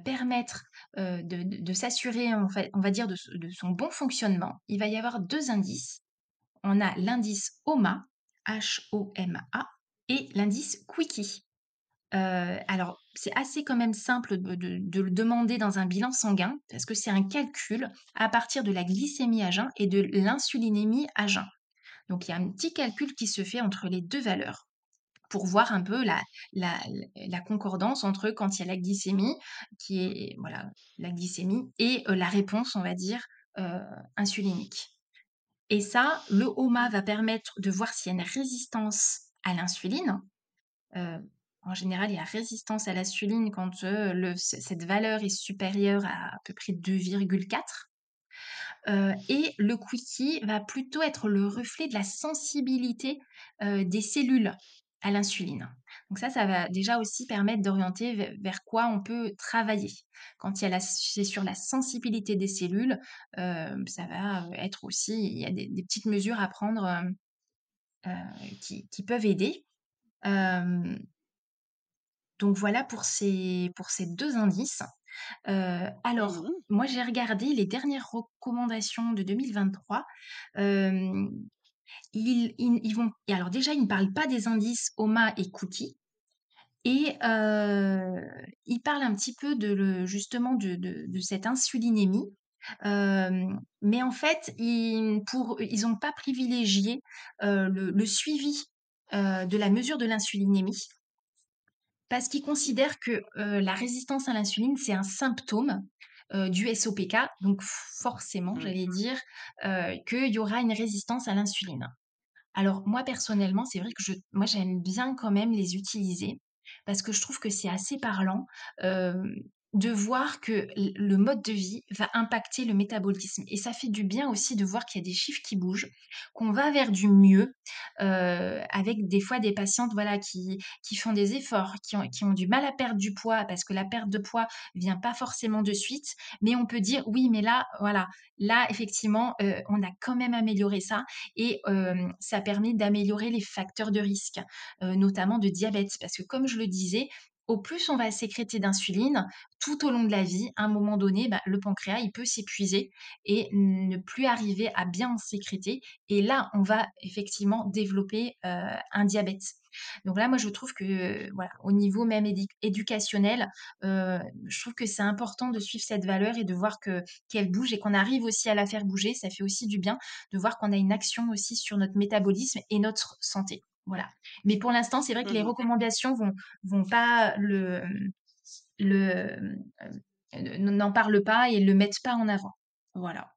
permettre, de de de s'assurer on va dire de son bon fonctionnement, il va y avoir 2 indices. On a l'indice HOMA, H-O-M-A et l'indice Quickie. Heu, alors c'est assez quand même simple de le demander dans un bilan sanguin parce que c'est un calcul à partir de la glycémie à jeun et de l'insulinémie à jeun. Donc il y a un petit calcul qui se fait entre les 2 valeurs. pour voir un peu la concordance entre quand il y a la glycémie qui est voilà, la glycémie et heu, la réponse, on va dire, heu, insulinique et ça, le HOMA va permettre de voir s'il y a une résistance à l'insuline. Heu, en général, il y a résistance à l'insuline quand, c cette valeur est supérieure à à peu près 2,4 Heu et le quickie va plutôt être le reflet de la sensibilité, des cellules à l'insuline. Donc ça, ça va déjà aussi permettre d'orienter ve vers quoi on peut travailler. Quand il y a la c'est sur la sensibilité des cellules, hem, ça va, heu, être aussi il y a des des petites mesures à prendre, heu, qui qui peuvent aider. Donc voilà pour ces pour ces 2 indices. Alors, Mmh moi, j'ai regardé les dernières recommandations de 2023. Hem, ils vont alors déjà, ils ne parlent pas des indices HOMA et cookies et heu, ils parlent un petit peu de justement de cette insulinémie. Hem, mais en fait, ils n'ont pas privilégié, heu, le suivi, heu, de la mesure de l'insulinémie. Parce qu'ils considèrent que, la résistance à l'insuline, c'est un symptôme, heu, du SOPK, donc forcément, Oui. j'allais dire, heu, qu'il y aura une résistance à l'insuline. Alors moi personnellement, c'est vrai que je moi j'aime bien quand même les utiliser parce que je trouve que c'est assez parlant, hem, de voir que le mode de vie va impacter le métabolisme et ça fait du bien aussi de voir qu'il y a des chiffres qui bougent, qu'on va vers du mieux, heu, avec des fois des patientes, voilà, qui qui font des efforts, qui ont qui ont du mal à perdre du poids parce que la perte de poids vient pas forcément de suite, mais on peut dire: «Oui, mais là, voilà, là effectivement, heu, on a quand même amélioré ça et hem, ça a permis d'améliorer les facteurs de risque, notamment de diabète. Parce que comme je le disais, au plus on va sécréter d'insuline tout au long de la vie, à un moment donné, bah, le pancréas, il peut s'épuiser et ne plus arriver à bien en sécréter et là, on va effectivement développer, heu, un diabète. Donc là, moi, je trouve que, voilà, au niveau même éducationnel, heu, je trouve que c'est important de suivre cette valeur et de voir que qu'elle bouge et qu'on arrive aussi à la faire bouger. Ça fait aussi du bien de voir qu'on a une action aussi sur notre métabolisme et notre santé. Voilà. Mais pour l'instant, c'est vrai que les Mmh recommandations vont vont pas le le heu, n'en parlent pas et le mettent pas en avant. Voilà.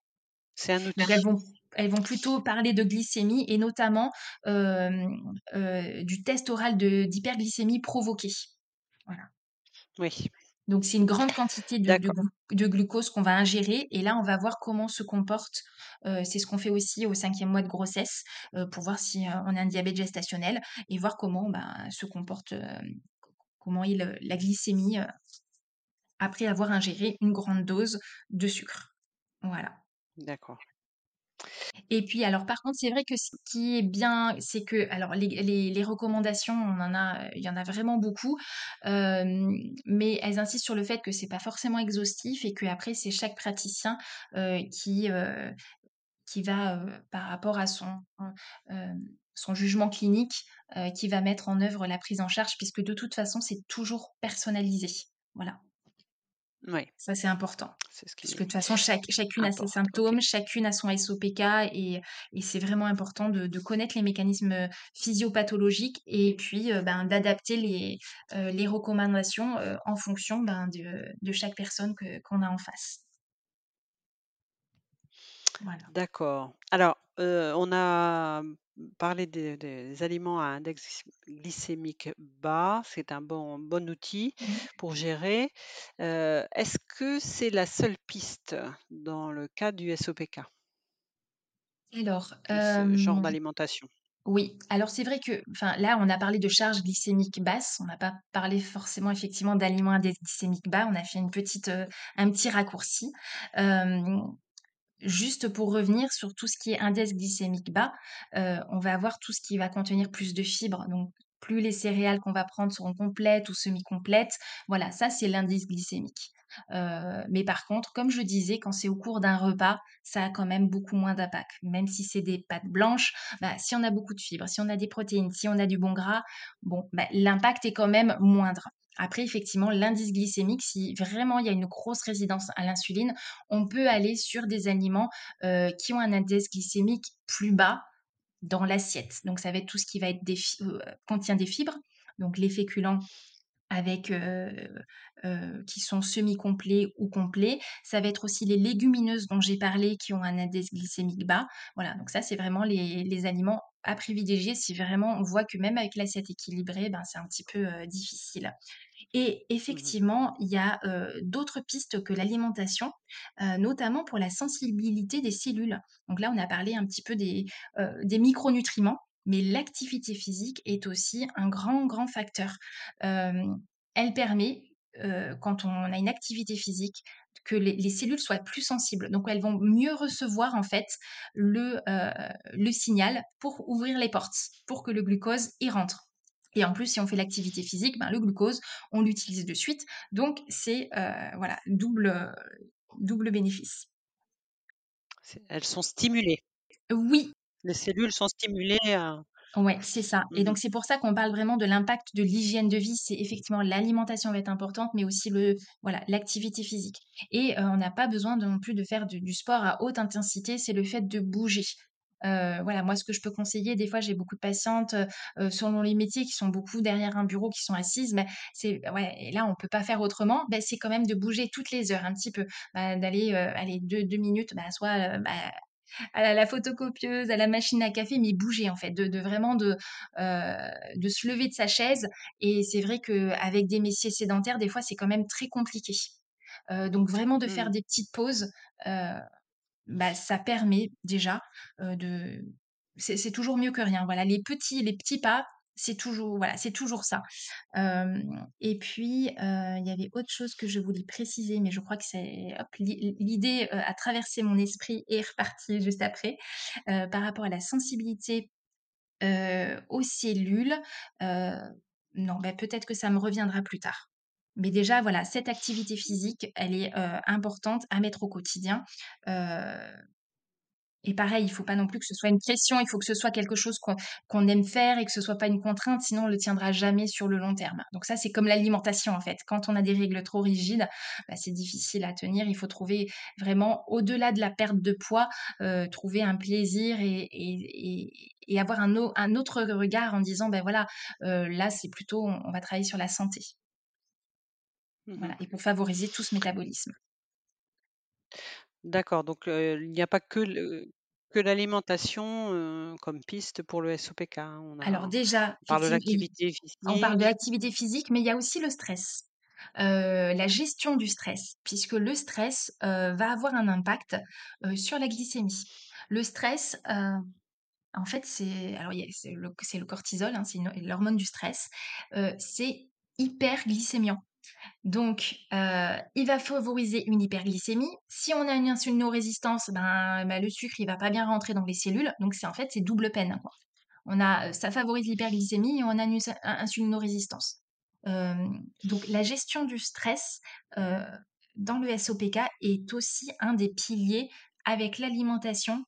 C'est un Donc elles outil. vont elles vont plutôt parler de glycémie et notamment, hem, heu, du test oral de d'hyperglycémie provoquée. Voilà. Oui, Donc c'est une grande quantité de glucose qu'on va ingérer et là, on va voir comment se comporte, heu, c'est ce qu'on fait aussi au cinquième mois de grossesse, heu, pour voir si, heu, on a un diabète gestationnel et voir comment, ben, se comporte, comment le la glycémie, après avoir ingéré une grande dose de sucre. Voilà. d'accord. Et puis alors par contre, c'est vrai que ce qui est bien, c'est que alors les recommandations, on en a, il y en a vraiment beaucoup, mais elles insistent sur le fait que c'est pas forcément exhaustif et qu'après c'est chaque praticien, qui, qui va, par rapport à son, hem, son jugement clinique, qui va mettre en œuvre la prise en charge puisque de toute façon, c'est toujours personnalisé. Voilà. Oui, Ça, c'est important. c'est ce qui Puisque de toute façon, chaque chacune a ses symptômes, chacune a son SOPK et et c'est vraiment important de de connaître les mécanismes, heu, physiopathologiques et puis, heu, ben, d'adapter les, heu, les recommandations, en fonction, ben, de de chaque personne que qu'on a en face. Voilà. D'accord. Alors, on a, parlé des des aliments à index glycémique bas, c'est un bon bon outil Mmh pour gérer. Heu, est-ce que c'est la seule piste dans le cas du SOPK, Alors, ce genre d'alimentation? oui, alors c'est vrai que enfin, là, on a parlé de charge glycémique basse, on n'a pas parlé forcément effectivement d'aliments à index glycémique bas, on a fait une petite, heu, un petit raccourci. Juste pour revenir sur tout ce qui est indice glycémique bas, heu, on va avoir tout ce qui va contenir plus de fibres, donc plus les céréales qu'on va prendre seront complètes ou semi-complètes. Voilà, ça c'est l'indice glycémique. Heu, mais par contre, comme je disais, quand c'est au cours d'un repas, ça a quand même beaucoup moins d'impact. Même si c'est des pâtes blanches, bah, si on a beaucoup de fibres, si on a des protéines, si on a du bon gras, bon, bah, l'impact est quand même moindre. Après effectivement, l'indice glycémique, si vraiment il y a une grosse résistance à l'insuline, on peut aller sur des aliments, heu, qui ont un index glycémique plus bas dans l'assiette. Donc ça va être tout ce qui va être des heu, contient des fibres, donc les féculents avec, heu, qui sont semi-complets ou complets. Ça va être aussi les légumineuses dont j'ai parlé qui ont un index glycémique bas. Voilà, donc ça, c'est vraiment les les aliments à privilégier si vraiment on voit que même avec l'assiette équilibrée, ben, c'est un petit peu, difficile. Et Mmh effectivement, il y a, d'autres pistes que l'alimentation, notamment pour la sensibilité des cellules. Donc là, on a parlé un petit peu des, des micronutriments, mais l'activité physique est aussi un grand, grand facteur. Elle permet, quand on a une activité physique, que les les cellules soient plus sensibles. Donc elles vont mieux recevoir en fait le, heu, le signal pour ouvrir les portes, pour que le glucose y rentre. Et en plus, si on fait l'activité physique, ben, le glucose, on l'utilise de suite. Donc c'est, heu, voilà, double, double bénéfice. Elles sont stimulées. Oui, Les cellules sont stimulées à ouais, c'est ça. Et mmh donc c'est pour ça qu'on parle vraiment de l'impact de l'hygiène de vie. C'est effectivement l'alimentation va être importante, mais aussi le voilà, l'activité physique. Et heu, on n'a pas besoin de non plus de faire du du sport à haute intensité, c'est le fait de bouger. Heu, voilà, moi ce que je peux conseiller, des fois j'ai beaucoup de patientes, heu, selon les métiers qui sont beaucoup derrière un bureau, qui sont assises, mais c'est ouais et là on peut pas faire autrement, beh, c'est quand même de bouger toutes les heures un petit peu. Bah, d'aller, allez 2- 2 minutes, bah, soit, bah à la la photocopieuse, à la machine à café, mais bouger en fait, de de vraiment de, heu, de se lever de sa chaise et c'est vrai qu'avec des métiers sédentaires, des fois, c'est quand même très compliqué. Heu, donc vraiment de faire mh. des petites pauses, heu, bah, ça permet déjà, de c'est c'est toujours mieux que rien. Voilà, les petits les petits pas, c'est toujours voilà, c'est toujours ça. Et puis, il y avait autre chose que je voulais préciser, mais je crois que c'est l'idée, a traversé mon esprit et est repartie [LAUGHS] juste après. Par rapport à la sensibilité, aux cellules, non, bah, peut-être que ça me reviendra plus tard. Mais déjà, voilà, cette activité physique, elle est, importante à mettre au quotidien, et pareil, il faut pas non plus que ce soit une pression, il faut que ce soit quelque chose qu'on aime faire et que ce soit pas une contrainte, sinon on le tiendra jamais sur le long terme. Donc ça, c'est comme l'alimentation en fait. Quand on a des règles trop rigides, bah, c'est difficile à tenir. Il faut trouver vraiment, au-delà de la perte de poids, heu, trouver un plaisir et et et et avoir un au un autre regard en disant: «Ben voilà, heu, là, c'est plutôt on on va travailler sur la santé». Mmh Voilà et pour favoriser tout ce métabolisme. D'accord, donc heu, il n'y a pas que le que l'alimentation, heu, comme piste pour le SOPK, hein. On Alors a déjà, on parle de l'activité On parle de physique. l'activité physique, mais il y a aussi le stress. Heu, la gestion du stress, puisque le stress, heu, va avoir un impact, heu, sur la glycémie. Le stress, heu, en fait, c'est alors il y a c'est le c'est le cortisol, hein, c'est une l'hormone du stress, heu, c'est hyperglycémiant. Donc, heu, il va favoriser une hyperglycémie. Si on a une insulinorésistance, ben ben, le sucre, il va pas bien rentrer dans les cellules, donc c'est en fait, c'est double peine. On a, ça favorise l'hyperglycémie et on a une insulinorésistance. Hem, donc la gestion du stress, dans le SOPK est aussi un des piliers avec l'alimentation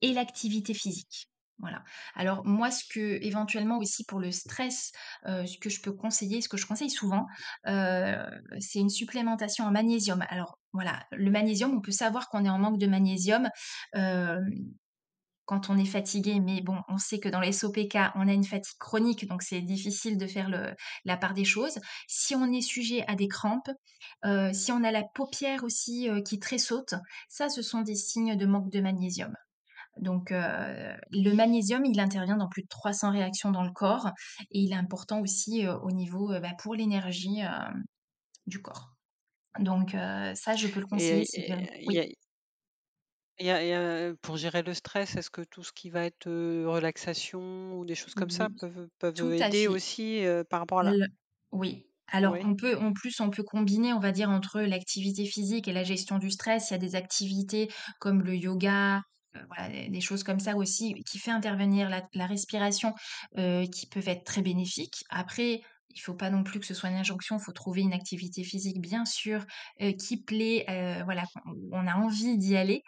et l'activité physique. Voilà. Alors moi, ce que éventuellement aussi pour le stress, heu, ce que je peux conseiller, ce que je conseille souvent, heu, c'est une supplémentation en magnésium. Alors voilà, le magnésium, on peut savoir qu'on est en manque de magnésium, hem quand on est fatigué, mais bon, on sait que dans les SOPK, on a une fatigue chronique, donc c'est difficile de faire la part des choses. Si on est sujet à des crampes, si on a la paupière aussi, qui tressaute, ça, ce sont des signes de manque de magnésium. Donc heu, le magnésium, il intervient dans plus de 300 réactions dans le corps et il est important aussi, heu, au niveau, heu, bah, pour l'énergie, du corps. Donc ça, je peux le conseiller Et et y oui. a il y a il y a pour gérer le stress, est-ce que tout ce qui va être, relaxation ou des choses comme ça Oui, peuvent peuvent aider aussi, par rapport à la oui. Alors oui? on peut en plus, on peut combiner, on va dire, entre l'activité physique et la gestion du stress. Il y a des activités comme le yoga, voilà, des des choses comme ça aussi qui fait intervenir la respiration, heu, qui peuvent être très bénéfiques. Après, il faut pas non plus que ce soit une injonction, il faut trouver une activité physique bien sûr, heu, qui plaît, voilà, on a envie d'y aller.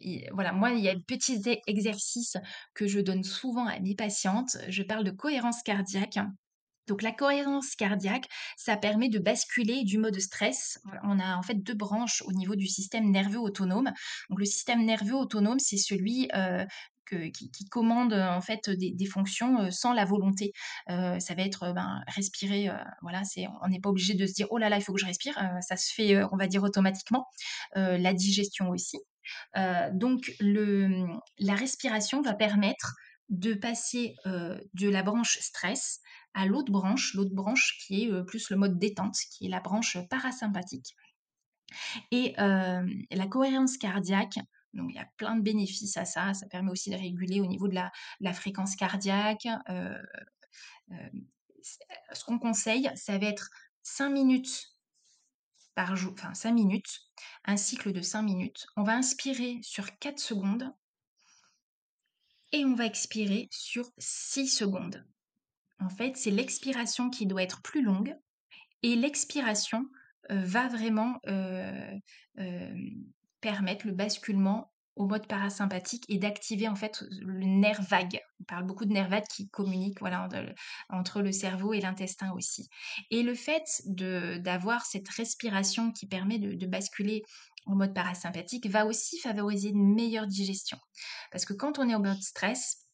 Et voilà, moi, il y a de petits e exercices que je donne souvent à mes patientes. Je parle de cohérence cardiaque. Donc la cohérence cardiaque, ça permet de basculer du mode stress. On a en fait 2 branches au niveau du système nerveux autonome. Donc le système nerveux autonome, c'est celui, que qui commande, heu, en fait, des fonctions, heu, sans la volonté. Ça va être, ben, respirer, voilà, c'est on n'est pas obligé de se dire: «Oh là là, il faut que je respire», ça se fait, on va dire automatiquement. La digestion aussi. Donc mmh, la respiration va permettre de passer, de la branche stress à l'autre branche, l'autre branche qui est, heu, plus le mode détente, qui est la branche parasympathique et hem, la cohérence cardiaque, donc il y a plein de bénéfices à ça. Ça permet aussi de réguler au niveau de la fréquence cardiaque, c ce qu'on conseille, ça va être 5 minutes par jour, enfin 5 minutes, un cycle de 5 minutes. On va inspirer sur 4 secondes et on va expirer sur 6 secondes. En fait, c'est l'expiration qui doit être plus longue et l'expiration, heu, va vraiment, heu, hem, permettre le basculement au mode parasympathique et d'activer en fait le nerf vague. On parle beaucoup de nerf vague qui communique voilà entre le cerveau et l'intestin aussi et le fait d'avoir cette respiration qui permet de de basculer en mode parasympathique va aussi favoriser une meilleure digestion. Parce que quand on est en mode stress,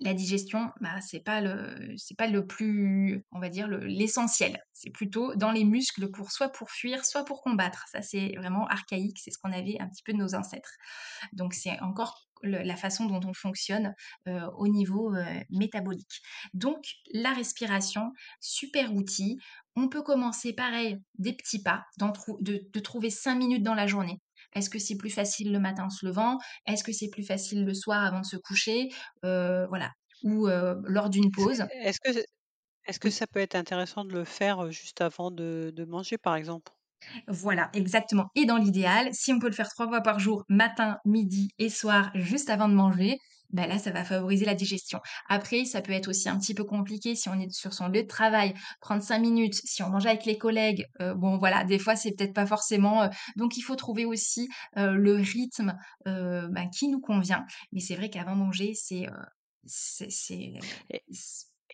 la digestion, bah, c'est pas le c'est pas le plus on va dire le l'essentiel. C'est plutôt dans les muscles pour soit pour fuir, soit pour combattre. Ça, c'est vraiment archaïque, c'est ce qu'on avait un petit peu de nos ancêtres. Donc c'est encore la façon dont on fonctionne, heu, au niveau, heu, métabolique. Donc la respiration, super outil. On peut commencer pareil, des petits pas, de de trouver 5 minutes dans la journée. Est-ce que c'est plus facile le matin en se levant? Est-ce que c'est plus facile le soir avant de se coucher? Heu, voilà ou lors d'une pause. est-ce que est-ce que Oui. ça peut être intéressant de le faire, juste avant de de manger, par exemple? Voilà, exactement et dans l'idéal, si on peut le faire 3 fois par jour, matin, midi et soir, juste avant de manger, bah, là, ça va favoriser la digestion. Après, ça peut être aussi un petit peu compliqué si on est sur son lieu de travail, prendre 5 minutes, si on mange avec les collègues, heu, bon voilà, des fois, c'est peut-être pas forcément, heu donc il faut trouver aussi, heu, le rythme, bah, qui nous convient. Mais c'est vrai qu'avant manger, c'est, c'est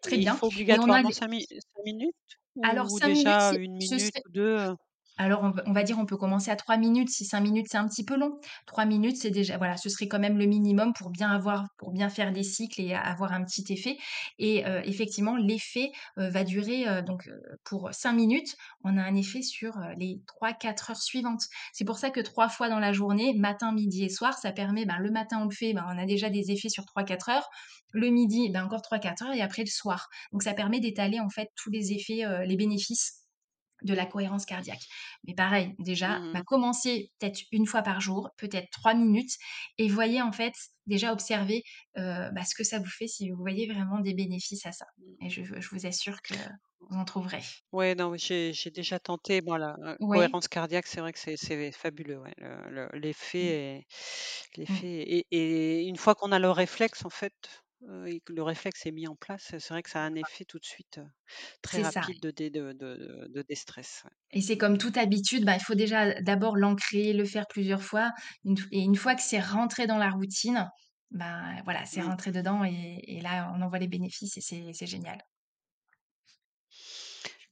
très et il bien faut a obligatoirement les 5 mi 5 minutes alors ou 5 minutes, déjà 1 ce minute serait ou 2, heu? Alors on va dire on peut commencer à 3 minutes, si 5 minutes c'est un petit peu long. 3 minutes, c'est déjà voilà, ce serait quand même le minimum pour bien avoir pour bien faire des cycles et avoir un petit effet et heu, effectivement l'effet, heu, va durer, heu, donc pour 5 minutes, on a un effet sur, les 3-4 heures suivantes. C'est pour ça que 3 fois dans la journée, matin, midi et soir, ça permet, ben, le matin on le fait, ben, on a déjà des effets sur 3-4 heures. Le midi, ben, encore 3-4 heures et après le soir. Donc ça permet d'étaler en fait tous les effets, les bénéfices de la cohérence cardiaque. Mais pareil, déjà, Mmh bah, mh. commencer peut-être 1 fois par jour, peut-être 3 minutes et voyez en fait, déjà observez, heu, bah, ce que ça vous fait, si vous voyez vraiment des bénéfices à ça Mmh. et je je vous assure que vous en trouverez. Ouais, non, j'ai déjà tenté, bon la, cohérence cardiaque, c'est vrai que c'est fabuleux, ouais, le le Mmh. l'effet est Mmh. et une fois qu'on a le réflexe, en fait, heu et que le réflexe est mis en place, c'est vrai que ça a un effet tout de suite, heu, très C'est ça rapide de dé de de de déstress, ouais. et c'est comme toute habitude, bah, il faut déjà d'abord l'ancrer, le faire plusieurs fois, une f et une fois que c'est rentré dans la routine, bah, voilà, c'est Mmh. rentré dedans et et là, on en voit les bénéfices et c'est c'est génial.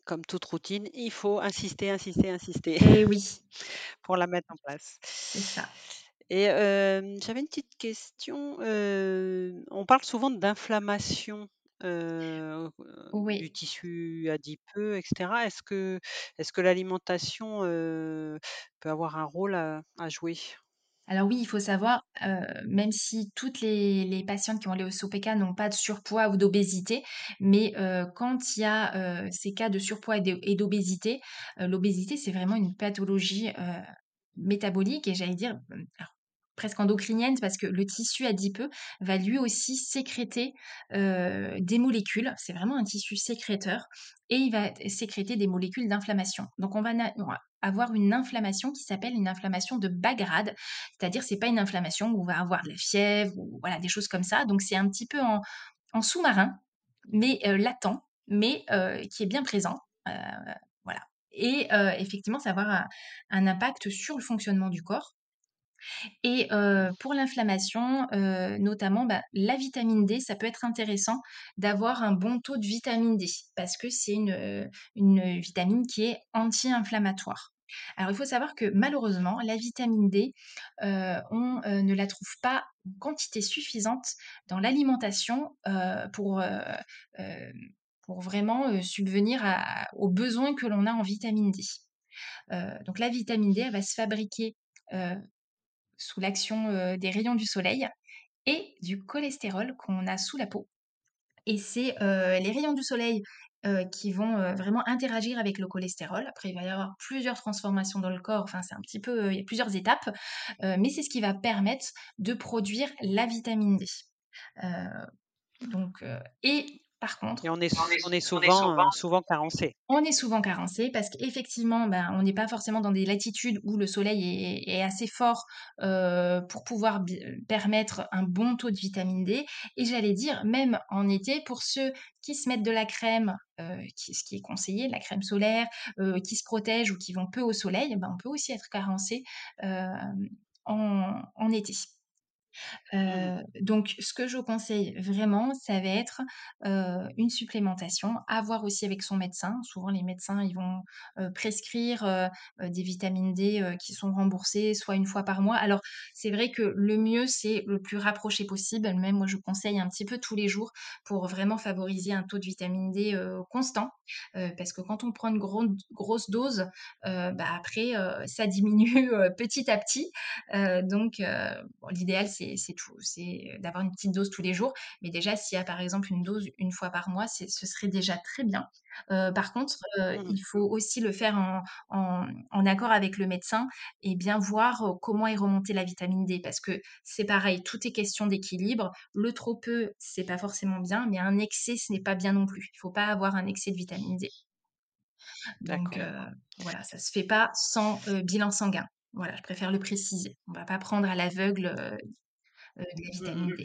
Comme toute routine, il faut insister, insister, insister Et oui. [LAUGHS] pour la mettre en place C'est ça. Et hem, j'avais une petite question, heu, on parle souvent d'inflammation, heu, du tissu adipeux et cetera. Est-ce que est-ce que l'alimentation, heu, peut avoir un rôle à à jouer? Alors oui, il faut savoir, heu, même si toutes les les patientes qui ont les OSOPK n'ont pas de surpoids ou d'obésité, mais heu, quand il y a, heu, ces cas de surpoids et d'obésité, heu, l'obésité, c'est vraiment une pathologie, heu, métabolique et j'allais dire, alors presque endocrinienne parce que le tissu adipeux va lui aussi sécréter, des molécules. C'est vraiment un tissu sécréteur et il va sécréter des molécules d'inflammation. Donc on va avoir une inflammation qui s'appelle une inflammation de bas grade, c'est-à-dire c'est pas une inflammation où on va avoir de la fièvre ou voilà des choses comme ça. Donc c'est un petit peu en sous-marin, mais latent, mais qui est bien présent, voilà et effectivement ça va avoir un impact sur le fonctionnement du corps Et pour l'inflammation, notamment, bah, la vitamine D, ça peut être intéressant d'avoir un bon taux de vitamine D parce que c'est une, une vitamine qui est anti-inflammatoire. Alors il faut savoir que malheureusement, la vitamine D, on, ne la trouve pas en quantité suffisante dans l'alimentation, pour, pour vraiment, subvenir aux besoins que l'on a en vitamine D. Donc la vitamine D, elle va se fabriquer, sous l'action, des rayons du soleil et du cholestérol qu'on a sous la peau et c'est, les rayons du soleil, qui vont, vraiment interagir avec le cholestérol. Après, il va y avoir plusieurs transformations dans le corps, enfin, c'est un petit peu, il y a plusieurs étapes, mais c'est ce qui va permettre de produire la vitamine D. Donc et par contre Et on est On est s on est on est souvent, souvent carencé. on est souvent carencé parce qu'effectivement, ben, on n'est pas forcément dans des latitudes où le soleil est est assez fort, heu, pour pouvoir bi permettre un bon taux de vitamine D et j'allais dire même en été pour ceux qui se mettent de la crème, qui ce qui est conseillé, de la crème solaire, qui se protègent ou qui vont peu au soleil, ben, on peut aussi être carencé, en été. Mmh donc ce que je conseille vraiment, ça va être, une supplémentation, à voir aussi avec son médecin. Souvent les médecins, ils vont, prescrire, des vitamines D, qui sont remboursées soit une fois par mois. Alors c'est vrai que le mieux, c'est le plus rapproché possible. Même moi, je conseille un petit peu tous les jours pour vraiment favoriser un taux de vitamine D, constant. Parce que quand on prend une grosse dose, bah, après, ça diminue, [LAUGHS] petit à petit. Donc l'idéal c'est c'est tout c'est d'avoir une petite dose tous les jours. Mais déjà s'il y a par exemple une dose une fois par mois, c'est ce serait déjà très bien. Heu, par contre, heu, Mmh mh. il faut aussi le faire en en en accord avec le médecin et bien voir, comment est remontée la vitamine D. Parce que c'est pareil, tout est question d'équilibre. Le trop peu, c'est pas forcément bien, mais un excès, ce n'est pas bien non plus. Il faut pas avoir un excès de vitamine D. Donc heu, voilà, ça se fait pas sans, bilan sanguin. Voilà, je préfère le préciser. On va pas prendre à l'aveugle, de la vitamine D.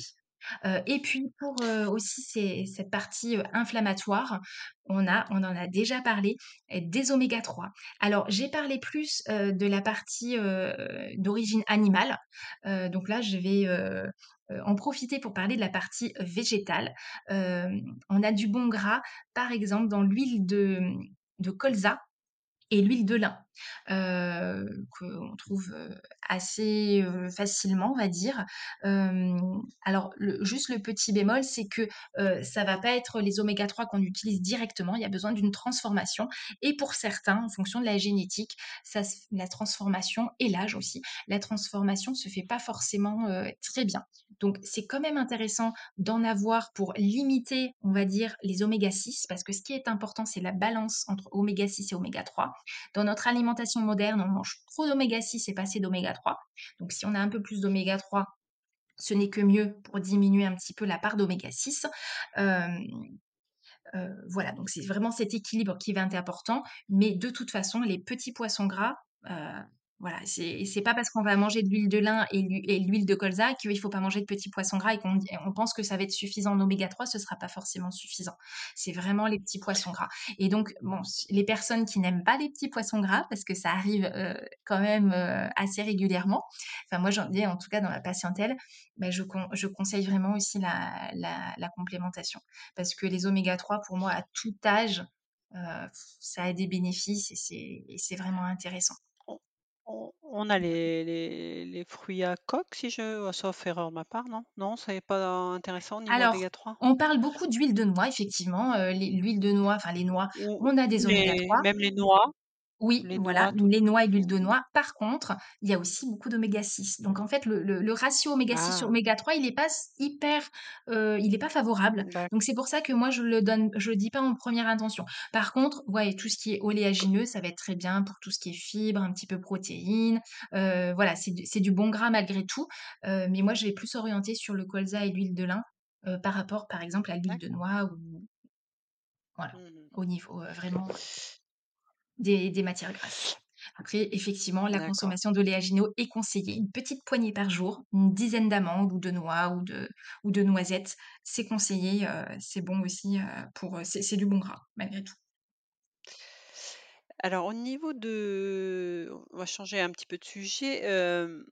Et puis pour, heu, aussi ces cette partie, inflammatoire, on a on en a déjà parlé, des oméga 3. Alors j'ai parlé plus, de la partie, d'origine animale. Heu, donc là je vais, en profiter pour parler de la partie végétale. On a du bon gras, par exemple dans l'huile de, de colza et l'huile de lin, heu, qu'on trouve, heu, assez, facilement, on va dire. Alors juste le petit bémol, c'est que, heu, ça va pas être les oméga 3 qu'on utilise directement, il y a besoin d'une transformation et pour certains, en fonction de la génétique, ça la transformation et l'âge aussi, la transformation se fait pas forcément, très bien. Donc c'est quand même intéressant d'en avoir pour limiter, on va dire, les oméga 6 parce que ce qui est important, c'est la balance entre oméga 6 et oméga 3. Dans notre moderne, on mange trop d'oméga 6 et pas assez d'oméga 3. Donc si on a un peu plus d'oméga 3, ce n'est que mieux pour diminuer un petit peu la part d'oméga 6. Hem, heu, voilà, donc c'est vraiment cet équilibre qui va être important, mais de toute façon, les petits poissons gras, heu, voilà, c'est pas parce qu'on va manger de l'huile de lin et l'hu et l'huile de colza qu'il faut pas manger de petits poissons gras et qu'on on pense que ça va être suffisant en oméga 3, ce sera pas forcément suffisant. C'est vraiment les petits poissons gras et donc bon, les personnes qui n'aiment pas les petits poissons gras, parce que ça arrive, heu, quand même, heu, assez régulièrement, enfin moi j'en ai en tout cas dans ma patientèle, bah, je je conseille vraiment aussi la la complémentation. Parce que les oméga 3 pour moi à tout âge, heu, ça a des bénéfices et c'est vraiment intéressant. On a les les les fruits à coque si je sauf erreur de ma part, non? Non, c'est pas intéressant au niveau Alors, oméga 3? on parle beaucoup d'huile de noix effectivement, heu, les l'huile de noix, enfin les noix, Ou on a des oméga les 3. même les noix Oui, les voilà, noix les noix et l'huile de noix. Par contre, il y a aussi beaucoup d'oméga 6. Donc en fait, le le le ratio oméga 6 sur ah! oméga 3, il est pas hyper, heu, il est pas favorable. Donc c'est pour ça que moi je le donne je le dis pas en première intention. Par contre, ouais, tout ce qui est oléagineux, ça va être très bien pour tout ce qui est fibres, un petit peu protéines, heu, voilà, c'est du bon gras malgré tout. Heu, mais moi je vais plus orienter sur le colza et l'huile de lin, par rapport, par exemple, à l'huile de noix ou voilà, Mmh mh. au niveau, vraiment des des matières grasses. Après, effectivement, la consommation d'oléagineux est conseillée, une petite poignée par jour, une dizaine d'amandes ou de noix ou de ou de noisettes, c'est conseillé, heu, c'est bon aussi, heu, pour, heu c'est du bon gras, malgré tout. Alors au niveau de on va changer un petit peu de sujet, hem,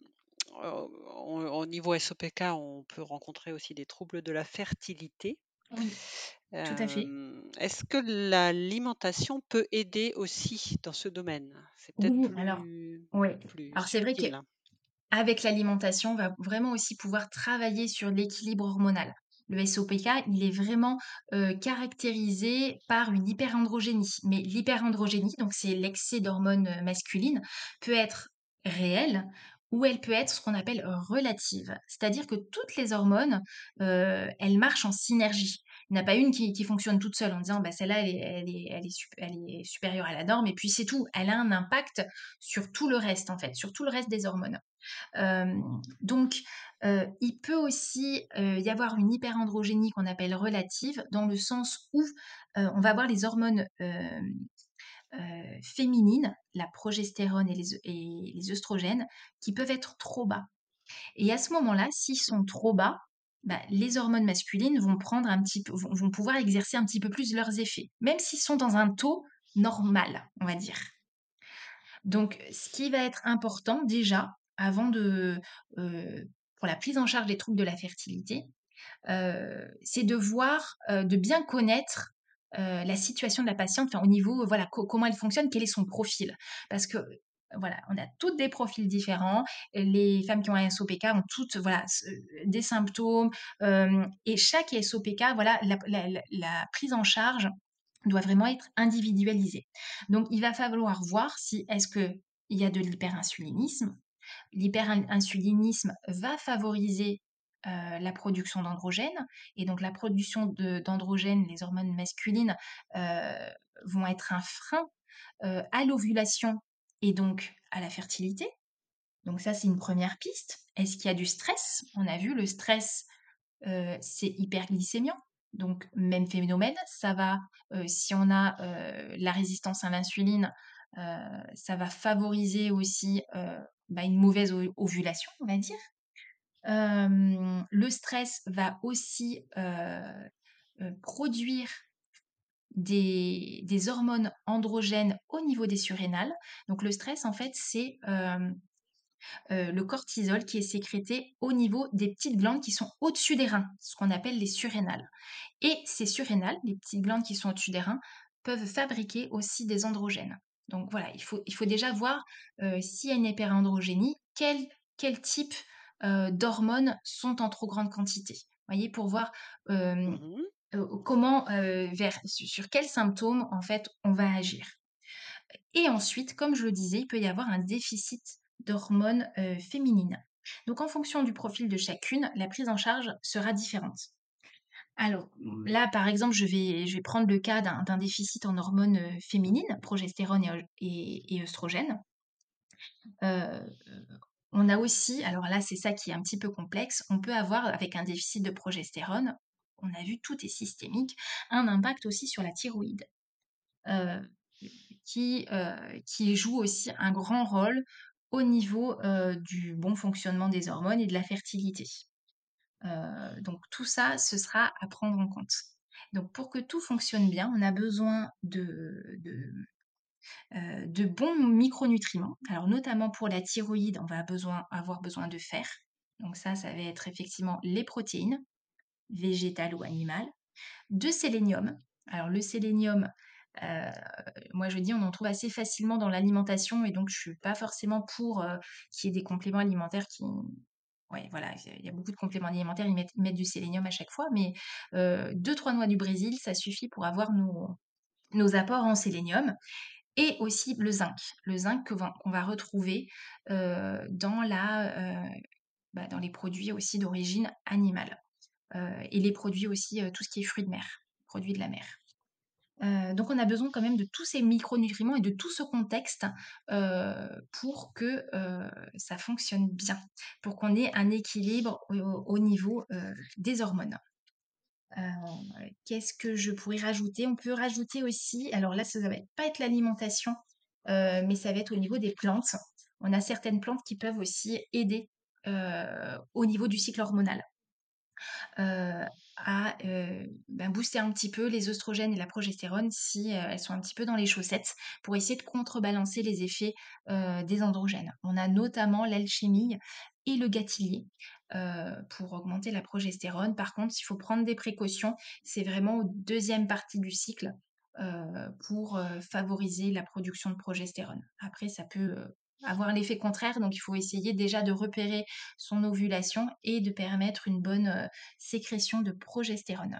au niveau SOPK, on peut rencontrer aussi des troubles de la fertilité. Oui, tout à fait. est-ce que l'alimentation peut aider aussi dans ce domaine? C'est peut-être Oui, alors plus oui. plus Alors c'est vrai subtil. qu'avec l'alimentation, on va vraiment aussi pouvoir travailler sur l'équilibre hormonal. Le SOPK, il est vraiment, heu, caractérisé par une hyperandrogénie. Mais l'hyperandrogénie, donc c'est l'excès d'hormones, heu, masculines, peut être réelle ou elle peut être ce qu'on appelle relative. C'est-à-dire que toutes les hormones, heu, elles marchent en synergie. Il n'y en a pas une qui fonctionne toute seule en disant: «Bah, celle-là, elle est supérieure à la norme» et puis c'est tout. Elle a un impact sur tout le reste, en fait, sur tout le reste des hormones. Hem, donc heu, il peut aussi, y avoir une hyperandrogénie qu'on appelle relative, dans le sens où, on va avoir les hormones, heu, féminines, la progestérone et les et œstrogènes, qui peuvent être trop bas. Et à ce moment-là, s'ils sont trop bas, bah, les hormones masculines vont prendre un petit peu vont pouvoir exercer un petit peu plus leurs effets, même s'ils sont dans un taux normal, on va dire. Donc, ce qui va être important déjà, avant de, heu, pour la prise en charge des troubles de la fertilité, heu, c'est de voir, de bien connaître, heu, la situation de la patiente, au niveau, euh, voilà, co comment elle fonctionne, quel est son profil. Parce que, voilà, on a toutes des profils différents. Les femmes qui ont un SOPK ont toutes, voilà, ce des symptômes, et chaque SOPK, voilà, la la prise en charge doit vraiment être individualisée. Donc il va falloir voir si est-ce qu'il y a de l'hyperinsulinisme. L'hyperinsulinisme va favoriser euh, la production d'androgènes. Et donc la production d'androgènes, les hormones masculines, euh, vont être un frein euh, à l'ovulation et donc à la fertilité. Donc ça, c'est une première piste. Est-ce qu'il y a du stress? On a vu, le stress, c'est hyperglycémiant. Donc même phénomène, ça va, si on a la résistance à l'insuline, ça va favoriser aussi bah, une mauvaise ovulation, on va dire. Le stress va aussi produire des, hormones androgènes au niveau des surrénales. Donc le stress, en fait, c'est le cortisol qui est sécrété au niveau des petites glandes qui sont au-dessus des reins, ce qu'on appelle les surrénales. Et ces surrénales, les petites glandes qui sont au-dessus des reins, peuvent fabriquer aussi des androgènes. Donc voilà, il faut, déjà voir s'il y a une hyperandrogénie, quel, type d'hormones sont en trop grande quantité. Voyez, pour voir Mmh comment, vers, sur quels symptômes en fait on va agir. Et ensuite, comme je le disais, il peut y avoir un déficit d'hormones féminines. Donc en fonction du profil de chacune, la prise en charge sera différente. Alors là, par exemple, je vais, je vais prendre le cas d'un déficit en hormones féminines, progestérone et, et. Euh, on a aussi, alors là, c'est ça qui est un petit peu complexe, on peut avoir, avec un déficit de progestérone, on a vu tout est systémique, un impact aussi sur la thyroïde. Euh, qui, euh, qui joue aussi un grand rôle au niveau euh, du bon fonctionnement des hormones et de la fertilité. Donc tout ça, ce sera à prendre en compte. Donc pour que tout fonctionne bien, on a besoin de, euh, de bons micronutriments. Alors notamment pour la thyroïde, on va besoin, avoir besoin de fer. Donc ça, ça va être effectivement les protéines, végétales ou animales, de sélénium. Alors le sélénium, euh, moi je dis on en trouve assez facilement dans l'alimentation et donc je suis pas forcément pour euh, qu'il y ait des compléments alimentaires qui... Ouais, voilà, il y a beaucoup de compléments alimentaires, ils mettent, du sélénium à chaque fois, mais euh, deux, trois noix du Brésil, ça suffit pour avoir nos apports en sélénium. Et aussi le zinc, le zinc qu'on va, retrouver euh, dans, la, euh, bah, dans les produits aussi d'origine animale. Euh, et les produits aussi, tout ce qui est fruits de mer, produits de la mer. Donc on a besoin quand même de tous ces micronutriments et de tout ce contexte pour que ça fonctionne bien, pour qu'on ait un équilibre au, au niveau des hormones. Euh, Qu'est-ce que je pourrais rajouter? On peut rajouter aussi, alors là ça ne va pas être l'alimentation, euh, mais ça va être au niveau des plantes. On a certaines plantes qui peuvent aussi aider euh, au niveau du cycle hormonal. Euh, à euh, ben, booster un petit peu les oestrogènes et la progestérone si euh, elles sont un petit peu dans les chaussettes pour essayer de contrebalancer les effets des androgènes. On a notamment l'alchimie et le gâtillier pour augmenter la progestérone. Par contre, il faut prendre des précautions. C'est vraiment aux deuxième partie du cycle pour favoriser la production de progestérone. Après, ça peut avoir l'effet contraire, donc il faut essayer déjà de repérer son ovulation et de permettre une bonne sécrétion de progestérone.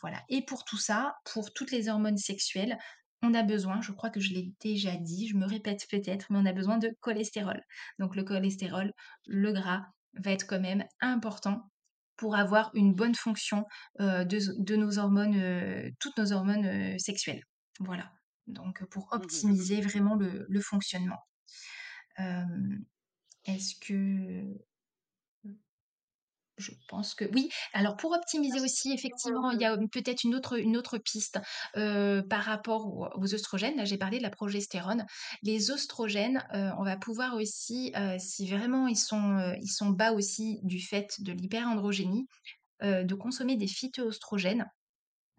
voilà. Et pour tout ça, pour toutes les hormones sexuelles, on a besoin, je crois que je l'ai déjà dit, je me répète peut-être, mais on a besoin de cholestérol. Donc le cholestérol, le gras, va être quand même important pour avoir une bonne fonction de, nos hormones, toutes nos hormones sexuelles. Voilà. Donc pour Mmh optimiser vraiment le, fonctionnement. Est-ce que je pense que oui. Alors pour optimiser aussi, effectivement, il y a peut-être une autre, une autre piste par rapport aux, oestrogènes. Là, j'ai parlé de la progestérone. Les oestrogènes, on va pouvoir aussi, si vraiment ils sont, ils sont bas aussi du fait de l'hyperandrogénie, de consommer des phytoestrogènes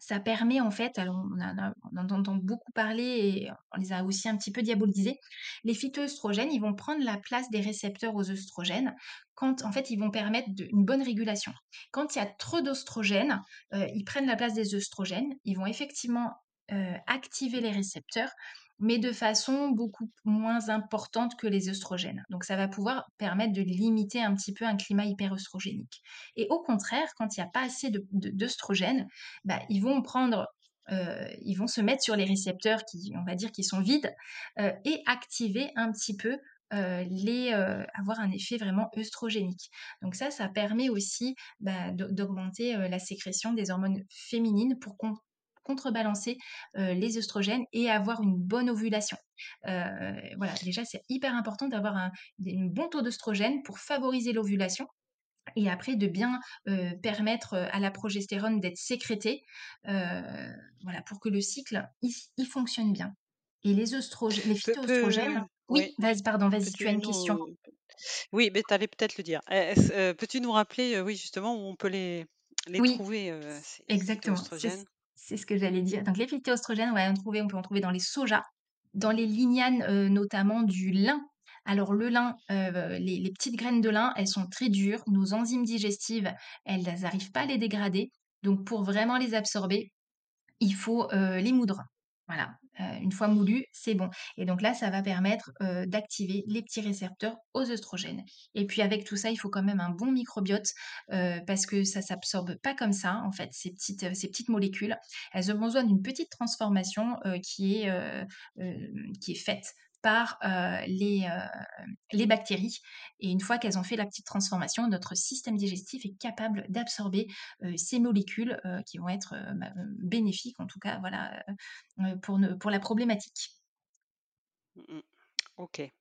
ça permet en fait, on, en entend beaucoup parler et on les a aussi un petit peu diabolisés. Les phytoestrogènes, ils vont prendre la place des récepteurs aux œstrogènes quand en fait ils vont permettre une bonne régulation. Quand il y a trop d'oestrogènes, euh, ils prennent la place des œstrogènes, ils vont effectivement euh, activer les récepteurs, mais de façon beaucoup moins importante que les œstrogènes. Donc ça va pouvoir permettre de limiter un petit peu un climat hyperœstrogénique. Et au contraire, quand il n'y a pas assez d'œstrogènes, bah, ils vont prendre euh, ils vont se mettre sur les récepteurs qui, on dire, qui sont vides euh, et activer un petit peu euh, les, avoir un effet vraiment œstrogénique. Donc ça, ça permet aussi bah, d'augmenter la sécrétion des hormones féminines pour contrebalancer les œstrogènes et avoir une bonne ovulation. voilà, déjà, c'est hyper important d'avoir un, bon taux d'œstrogène pour favoriser l'ovulation et après de bien permettre à la progestérone d'être sécrétée voilà, pour que le cycle il, fonctionne bien. Et les, œstrogènes, les phytoestrogènes... Oui, vas-y, pardon, vas-y, tu as une question. Oui, mais tu allais peut-être le dire. Peux-tu nous rappeler, oui, justement, où on peut les, les oui, trouver, exactement. C'est ce que j'allais dire. Donc les phytoestrogènes, on, on peut en trouver dans les sojas, dans les lignanes euh, notamment du lin. Alors le lin, euh, les, petites graines de lin, elles sont très dures. Nos enzymes digestives, elles n'arrivent pas à les dégrader. Donc pour vraiment les absorber, il faut euh, les moudre. Voilà, une fois moulu, c'est bon. Et donc là, ça va permettre d'activer les petits récepteurs aux œstrogènes. Et puis avec tout ça, il faut quand même un bon microbiote parce que ça s'absorbe pas comme ça, en fait, ces petites, ces petites molécules. Elles ont besoin d'une petite transformation qui, est, qui est faite par les, les bactéries. Et une fois qu'elles ont fait la petite transformation, notre système digestif est capable d'absorber ces molécules qui vont être bah, bénéfiques, en tout cas, voilà, pour, pour la problématique. Mmh ok.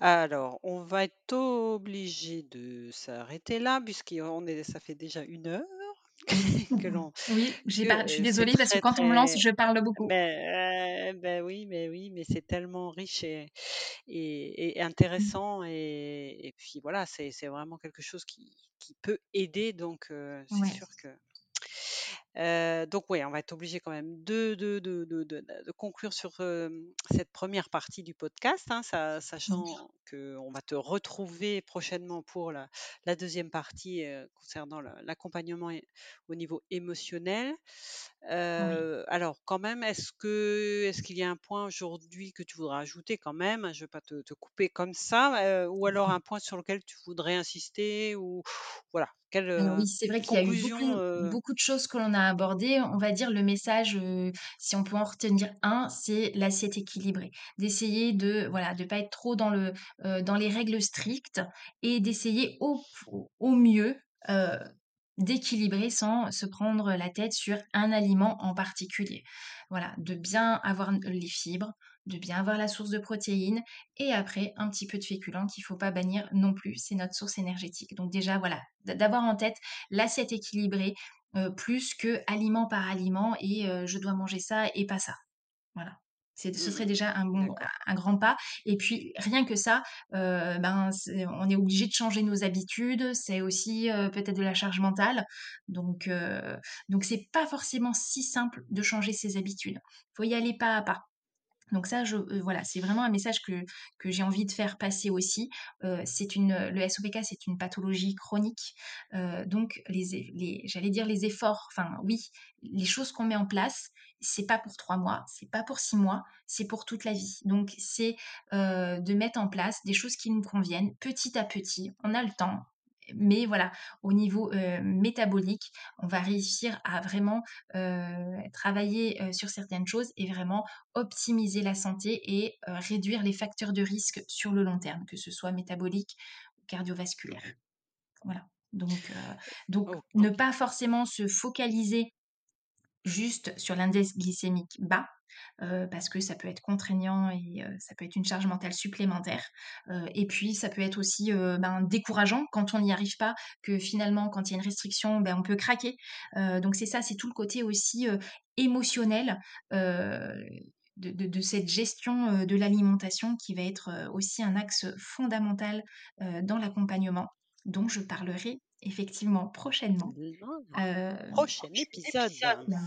Alors, on va être obligé de s'arrêter là, puisqu'on est, ça fait déjà une heure. [LAUGHS] que l'on. [LAUGHS] Oui, je suis désolée parce que quand on me lance, je parle beaucoup. Ben, ben oui, mais oui, mais c'est tellement riche et, et, intéressant et, puis voilà, c'est vraiment quelque chose qui, qui peut aider, donc c'est sûr que donc oui, on va être obligé quand même de, de, de, de conclure sur cette première partie du podcast, hein, sachant qu'on va te retrouver prochainement pour la, la deuxième partie concernant l'accompagnement au niveau émotionnel. Alors quand même, est-ce que est-ce qu'il y a un point aujourd'hui que tu voudrais ajouter quand même? Je ne vais pas te, te, couper comme ça, ou alors un point sur lequel tu voudrais insister ou voilà alors oui, c'est vrai qu'il y a eu beaucoup, de choses que l'on a abordées. On va dire le message, si on peut en retenir un, c'est l'assiette équilibrée. D'essayer de voilà, de pas être trop dans le dans les règles strictes et d'essayer au, au mieux d'équilibrer sans se prendre la tête sur un aliment en particulier. Voilà, de bien avoir les fibres, de bien avoir la source de protéines et après un petit peu de féculents qu'il ne faut pas bannir non plus, c'est notre source énergétique. Donc déjà voilà, d'avoir en tête l'assiette équilibrée euh, plus que aliment par aliment et euh, je dois manger ça et pas ça. Voilà. Ce serait mmh déjà un, bon, un grand pas. Et puis, rien que ça, euh, ben, on est obligé de changer nos habitudes. C'est aussi peut-être de la charge mentale. Donc, donc c'est pas forcément si simple de changer ses habitudes. Il faut y aller pas à pas. Donc ça, je heu, voilà, c'est vraiment un message que que j'ai envie de faire passer aussi. C'est une, le SOPK, c'est une pathologie chronique, heu, donc les j'allais dire les efforts, enfin oui, les choses qu'on met en place, c'est pas pour 3 mois, c'est pas pour 6 mois, c'est pour toute la vie. Donc c'est, de mettre en place des choses qui nous conviennent petit à petit. On a le temps, mais voilà, au niveau, métabolique, on va réussir à vraiment, travailler, sur certaines choses et vraiment optimiser la santé et réduire les facteurs de risque sur le long terme, que ce soit métabolique ou cardiovasculaire. Voilà, donc heu, donc O ne pas forcément se focaliser juste sur l'index glycémique bas, parce que ça peut être contraignant et ça peut être une charge mentale supplémentaire. Et puis ça peut être aussi, ben, décourageant quand on n'y arrive pas, que finalement quand il y a une restriction, ben, on peut craquer. Donc c'est ça, c'est tout le côté aussi, émotionnel, de cette gestion, de l'alimentation qui va être, aussi un axe fondamental, dans l'accompagnement, dont je parlerai effectivement prochainement. Heu, Prochain épisode.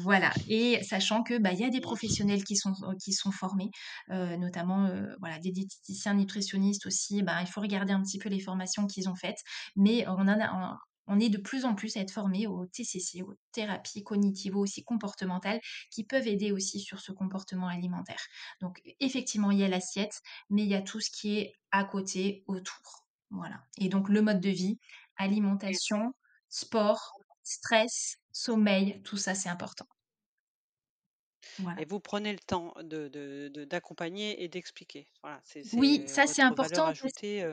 voilà et sachant que, bah, il y a des professionnels qui sont qui sont formés, notamment, voilà, des diététiciens nutritionnistes aussi, ben, il faut regarder un petit peu les formations qu'ils ont faites, mais on en a on est de plus en plus à être formés aux TCC, aux thérapies cognitivo aussi comportementales, qui peuvent aider aussi sur ce comportement alimentaire. Donc effectivement, il y a l'assiette, mais il y a tout ce qui est à côté, autour. Voilà et donc le mode de vie, alimentation, sport, stress, sommeil, tout ça, c'est important. Et vous prenez le temps de de de d'accompagner et d'expliquer. Voilà, Oui, ça c'est valeur important ajoutée,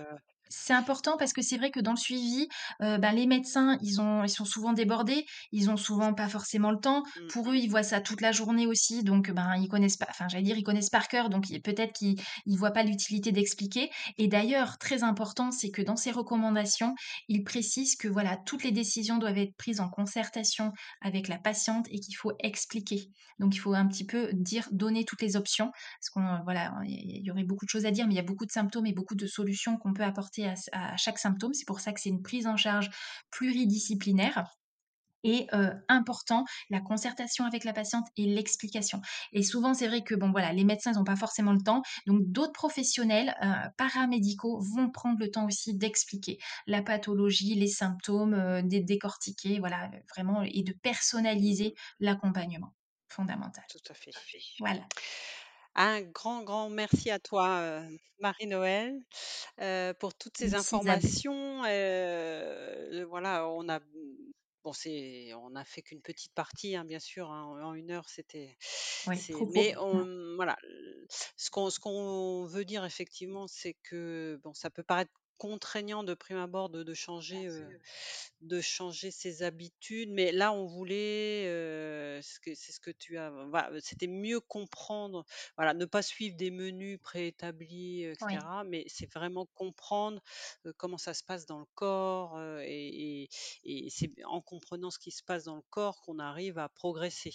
c'est important parce que c'est vrai que dans le suivi, bah, les médecins, ils ont ils sont souvent débordés, ils ont souvent pas forcément le temps. Mmh. Pour eux, ils voient ça toute la journée aussi, donc ben, ils connaissent pas enfin, j'allais dire, ils connaissent par cœur, donc peut-être qu'ils ils voient pas l'utilité d'expliquer et d'ailleurs, très important, c'est que dans ces recommandations, ils précisent que, voilà, toutes les décisions doivent être prises en concertation avec la patiente et qu'il faut expliquer. Donc il faut un petit peu dire, donner toutes les options parce qu'on voilà, il y aurait beaucoup de choses à dire, mais il y a beaucoup de symptômes et beaucoup de solutions qu'on peut apporter à chaque symptôme. C'est pour ça que c'est une prise en charge pluridisciplinaire et heu, important, la concertation avec la patiente et l'explication et souvent, c'est vrai que, bon, voilà, les médecins, ils ont pas forcément le temps, donc d'autres professionnels, heu, paramédicaux vont prendre le temps aussi d'expliquer la pathologie, les symptômes, dé décortiquer, voilà, vraiment et de personnaliser l'accompagnement. Fondamental. Tout à fait. Voilà. Un grand, grand merci à toi, heu, Marie-Noëlle, heu, pour toutes ces Merci Isabelle. informations, heu, voilà, on a, mmh, bon, c'est on a fait qu'une petite partie, hein, bien sûr, hein, en 1 heure, c'était Oui, c'est trop mais court. on, Mmh. mmh, voilà, ce qu'on ce qu'on veut dire effectivement, c'est que, bon, ça peut paraître contraignant de prime abord de de changer, heu, de changer ses habitudes, mais là, on voulait, heu, ce que c'est ce que tu as voilà, c'était mieux comprendre, voilà, ne pas suivre des menus préétablis, heu et Oui. cetera, mais c'est vraiment comprendre, comment ça se passe dans le corps, et et et c'est en comprenant ce qui se passe dans le corps qu'on arrive à progresser.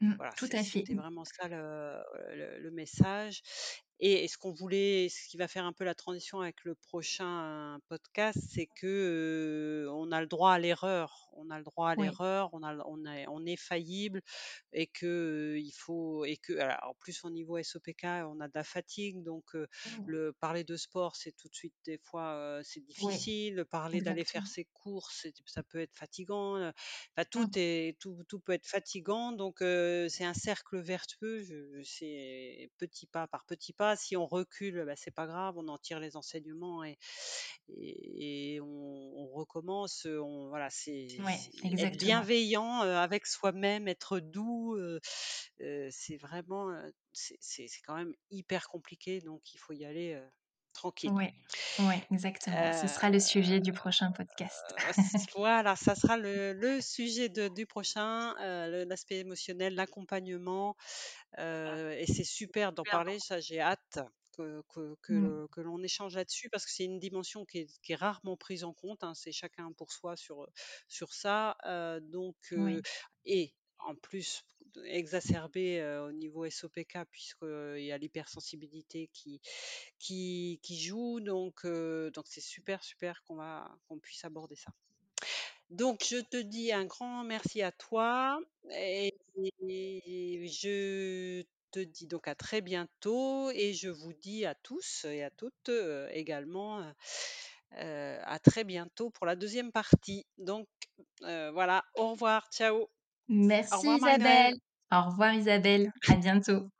Mmh, Voilà, tout à fait. c'était vraiment ça le le le message et et ce qu'on voulait ce qui va faire un peu la transition avec le prochain podcast, c'est que, on a le droit à l'erreur. On a le droit à Oui. l'erreur, on a l on est on est faillible et que, heu, il faut et que alors en plus au niveau SOPK, on a de la fatigue, donc Mmh. le parler de sport, c'est tout de suite des fois, c'est Oui, difficile. Parler d'aller faire ses courses, ça peut être fatigant, heu, enfin tout Mmh. est tout tout peut être fatigant, donc c'est un cercle vertueux. Je c'est petit pas par petit pas. Si on recule, bah, c'est pas grave, on en tire les enseignements et et et on on recommence, on voilà, c'est Ouais, être bienveillant, avec soi-même, être doux, c'est vraiment, c'est quand même hyper compliqué, donc il faut y aller, tranquille. Ouais, ouais, exactement. Ce sera le sujet du prochain podcast. heu, s [LAUGHS] voilà, ça sera le le sujet de du prochain, le l'aspect émotionnel, l'accompagnement, et c'est super d'en parler. Ça, j'ai hâte que que que Mmh. que l'on échange là-dessus parce que c'est une dimension qui est qui est rarement prise en compte, hein. C'est chacun pour soi sur, sur ça, donc Oui. et en plus d exacerbé, heu, au niveau SOPK puisqu'il y a l'hypersensibilité qui qui joue, donc donc c'est super, super qu'on qu'on puisse aborder ça. Donc je te dis un grand merci à toi et je te dis donc à très bientôt et je vous dis à tous et à toutes, également, à très bientôt pour la deuxième partie. Donc, voilà, au revoir, ciao. Au Merci revoir. Isabelle. Au revoir Isabelle, à bientôt.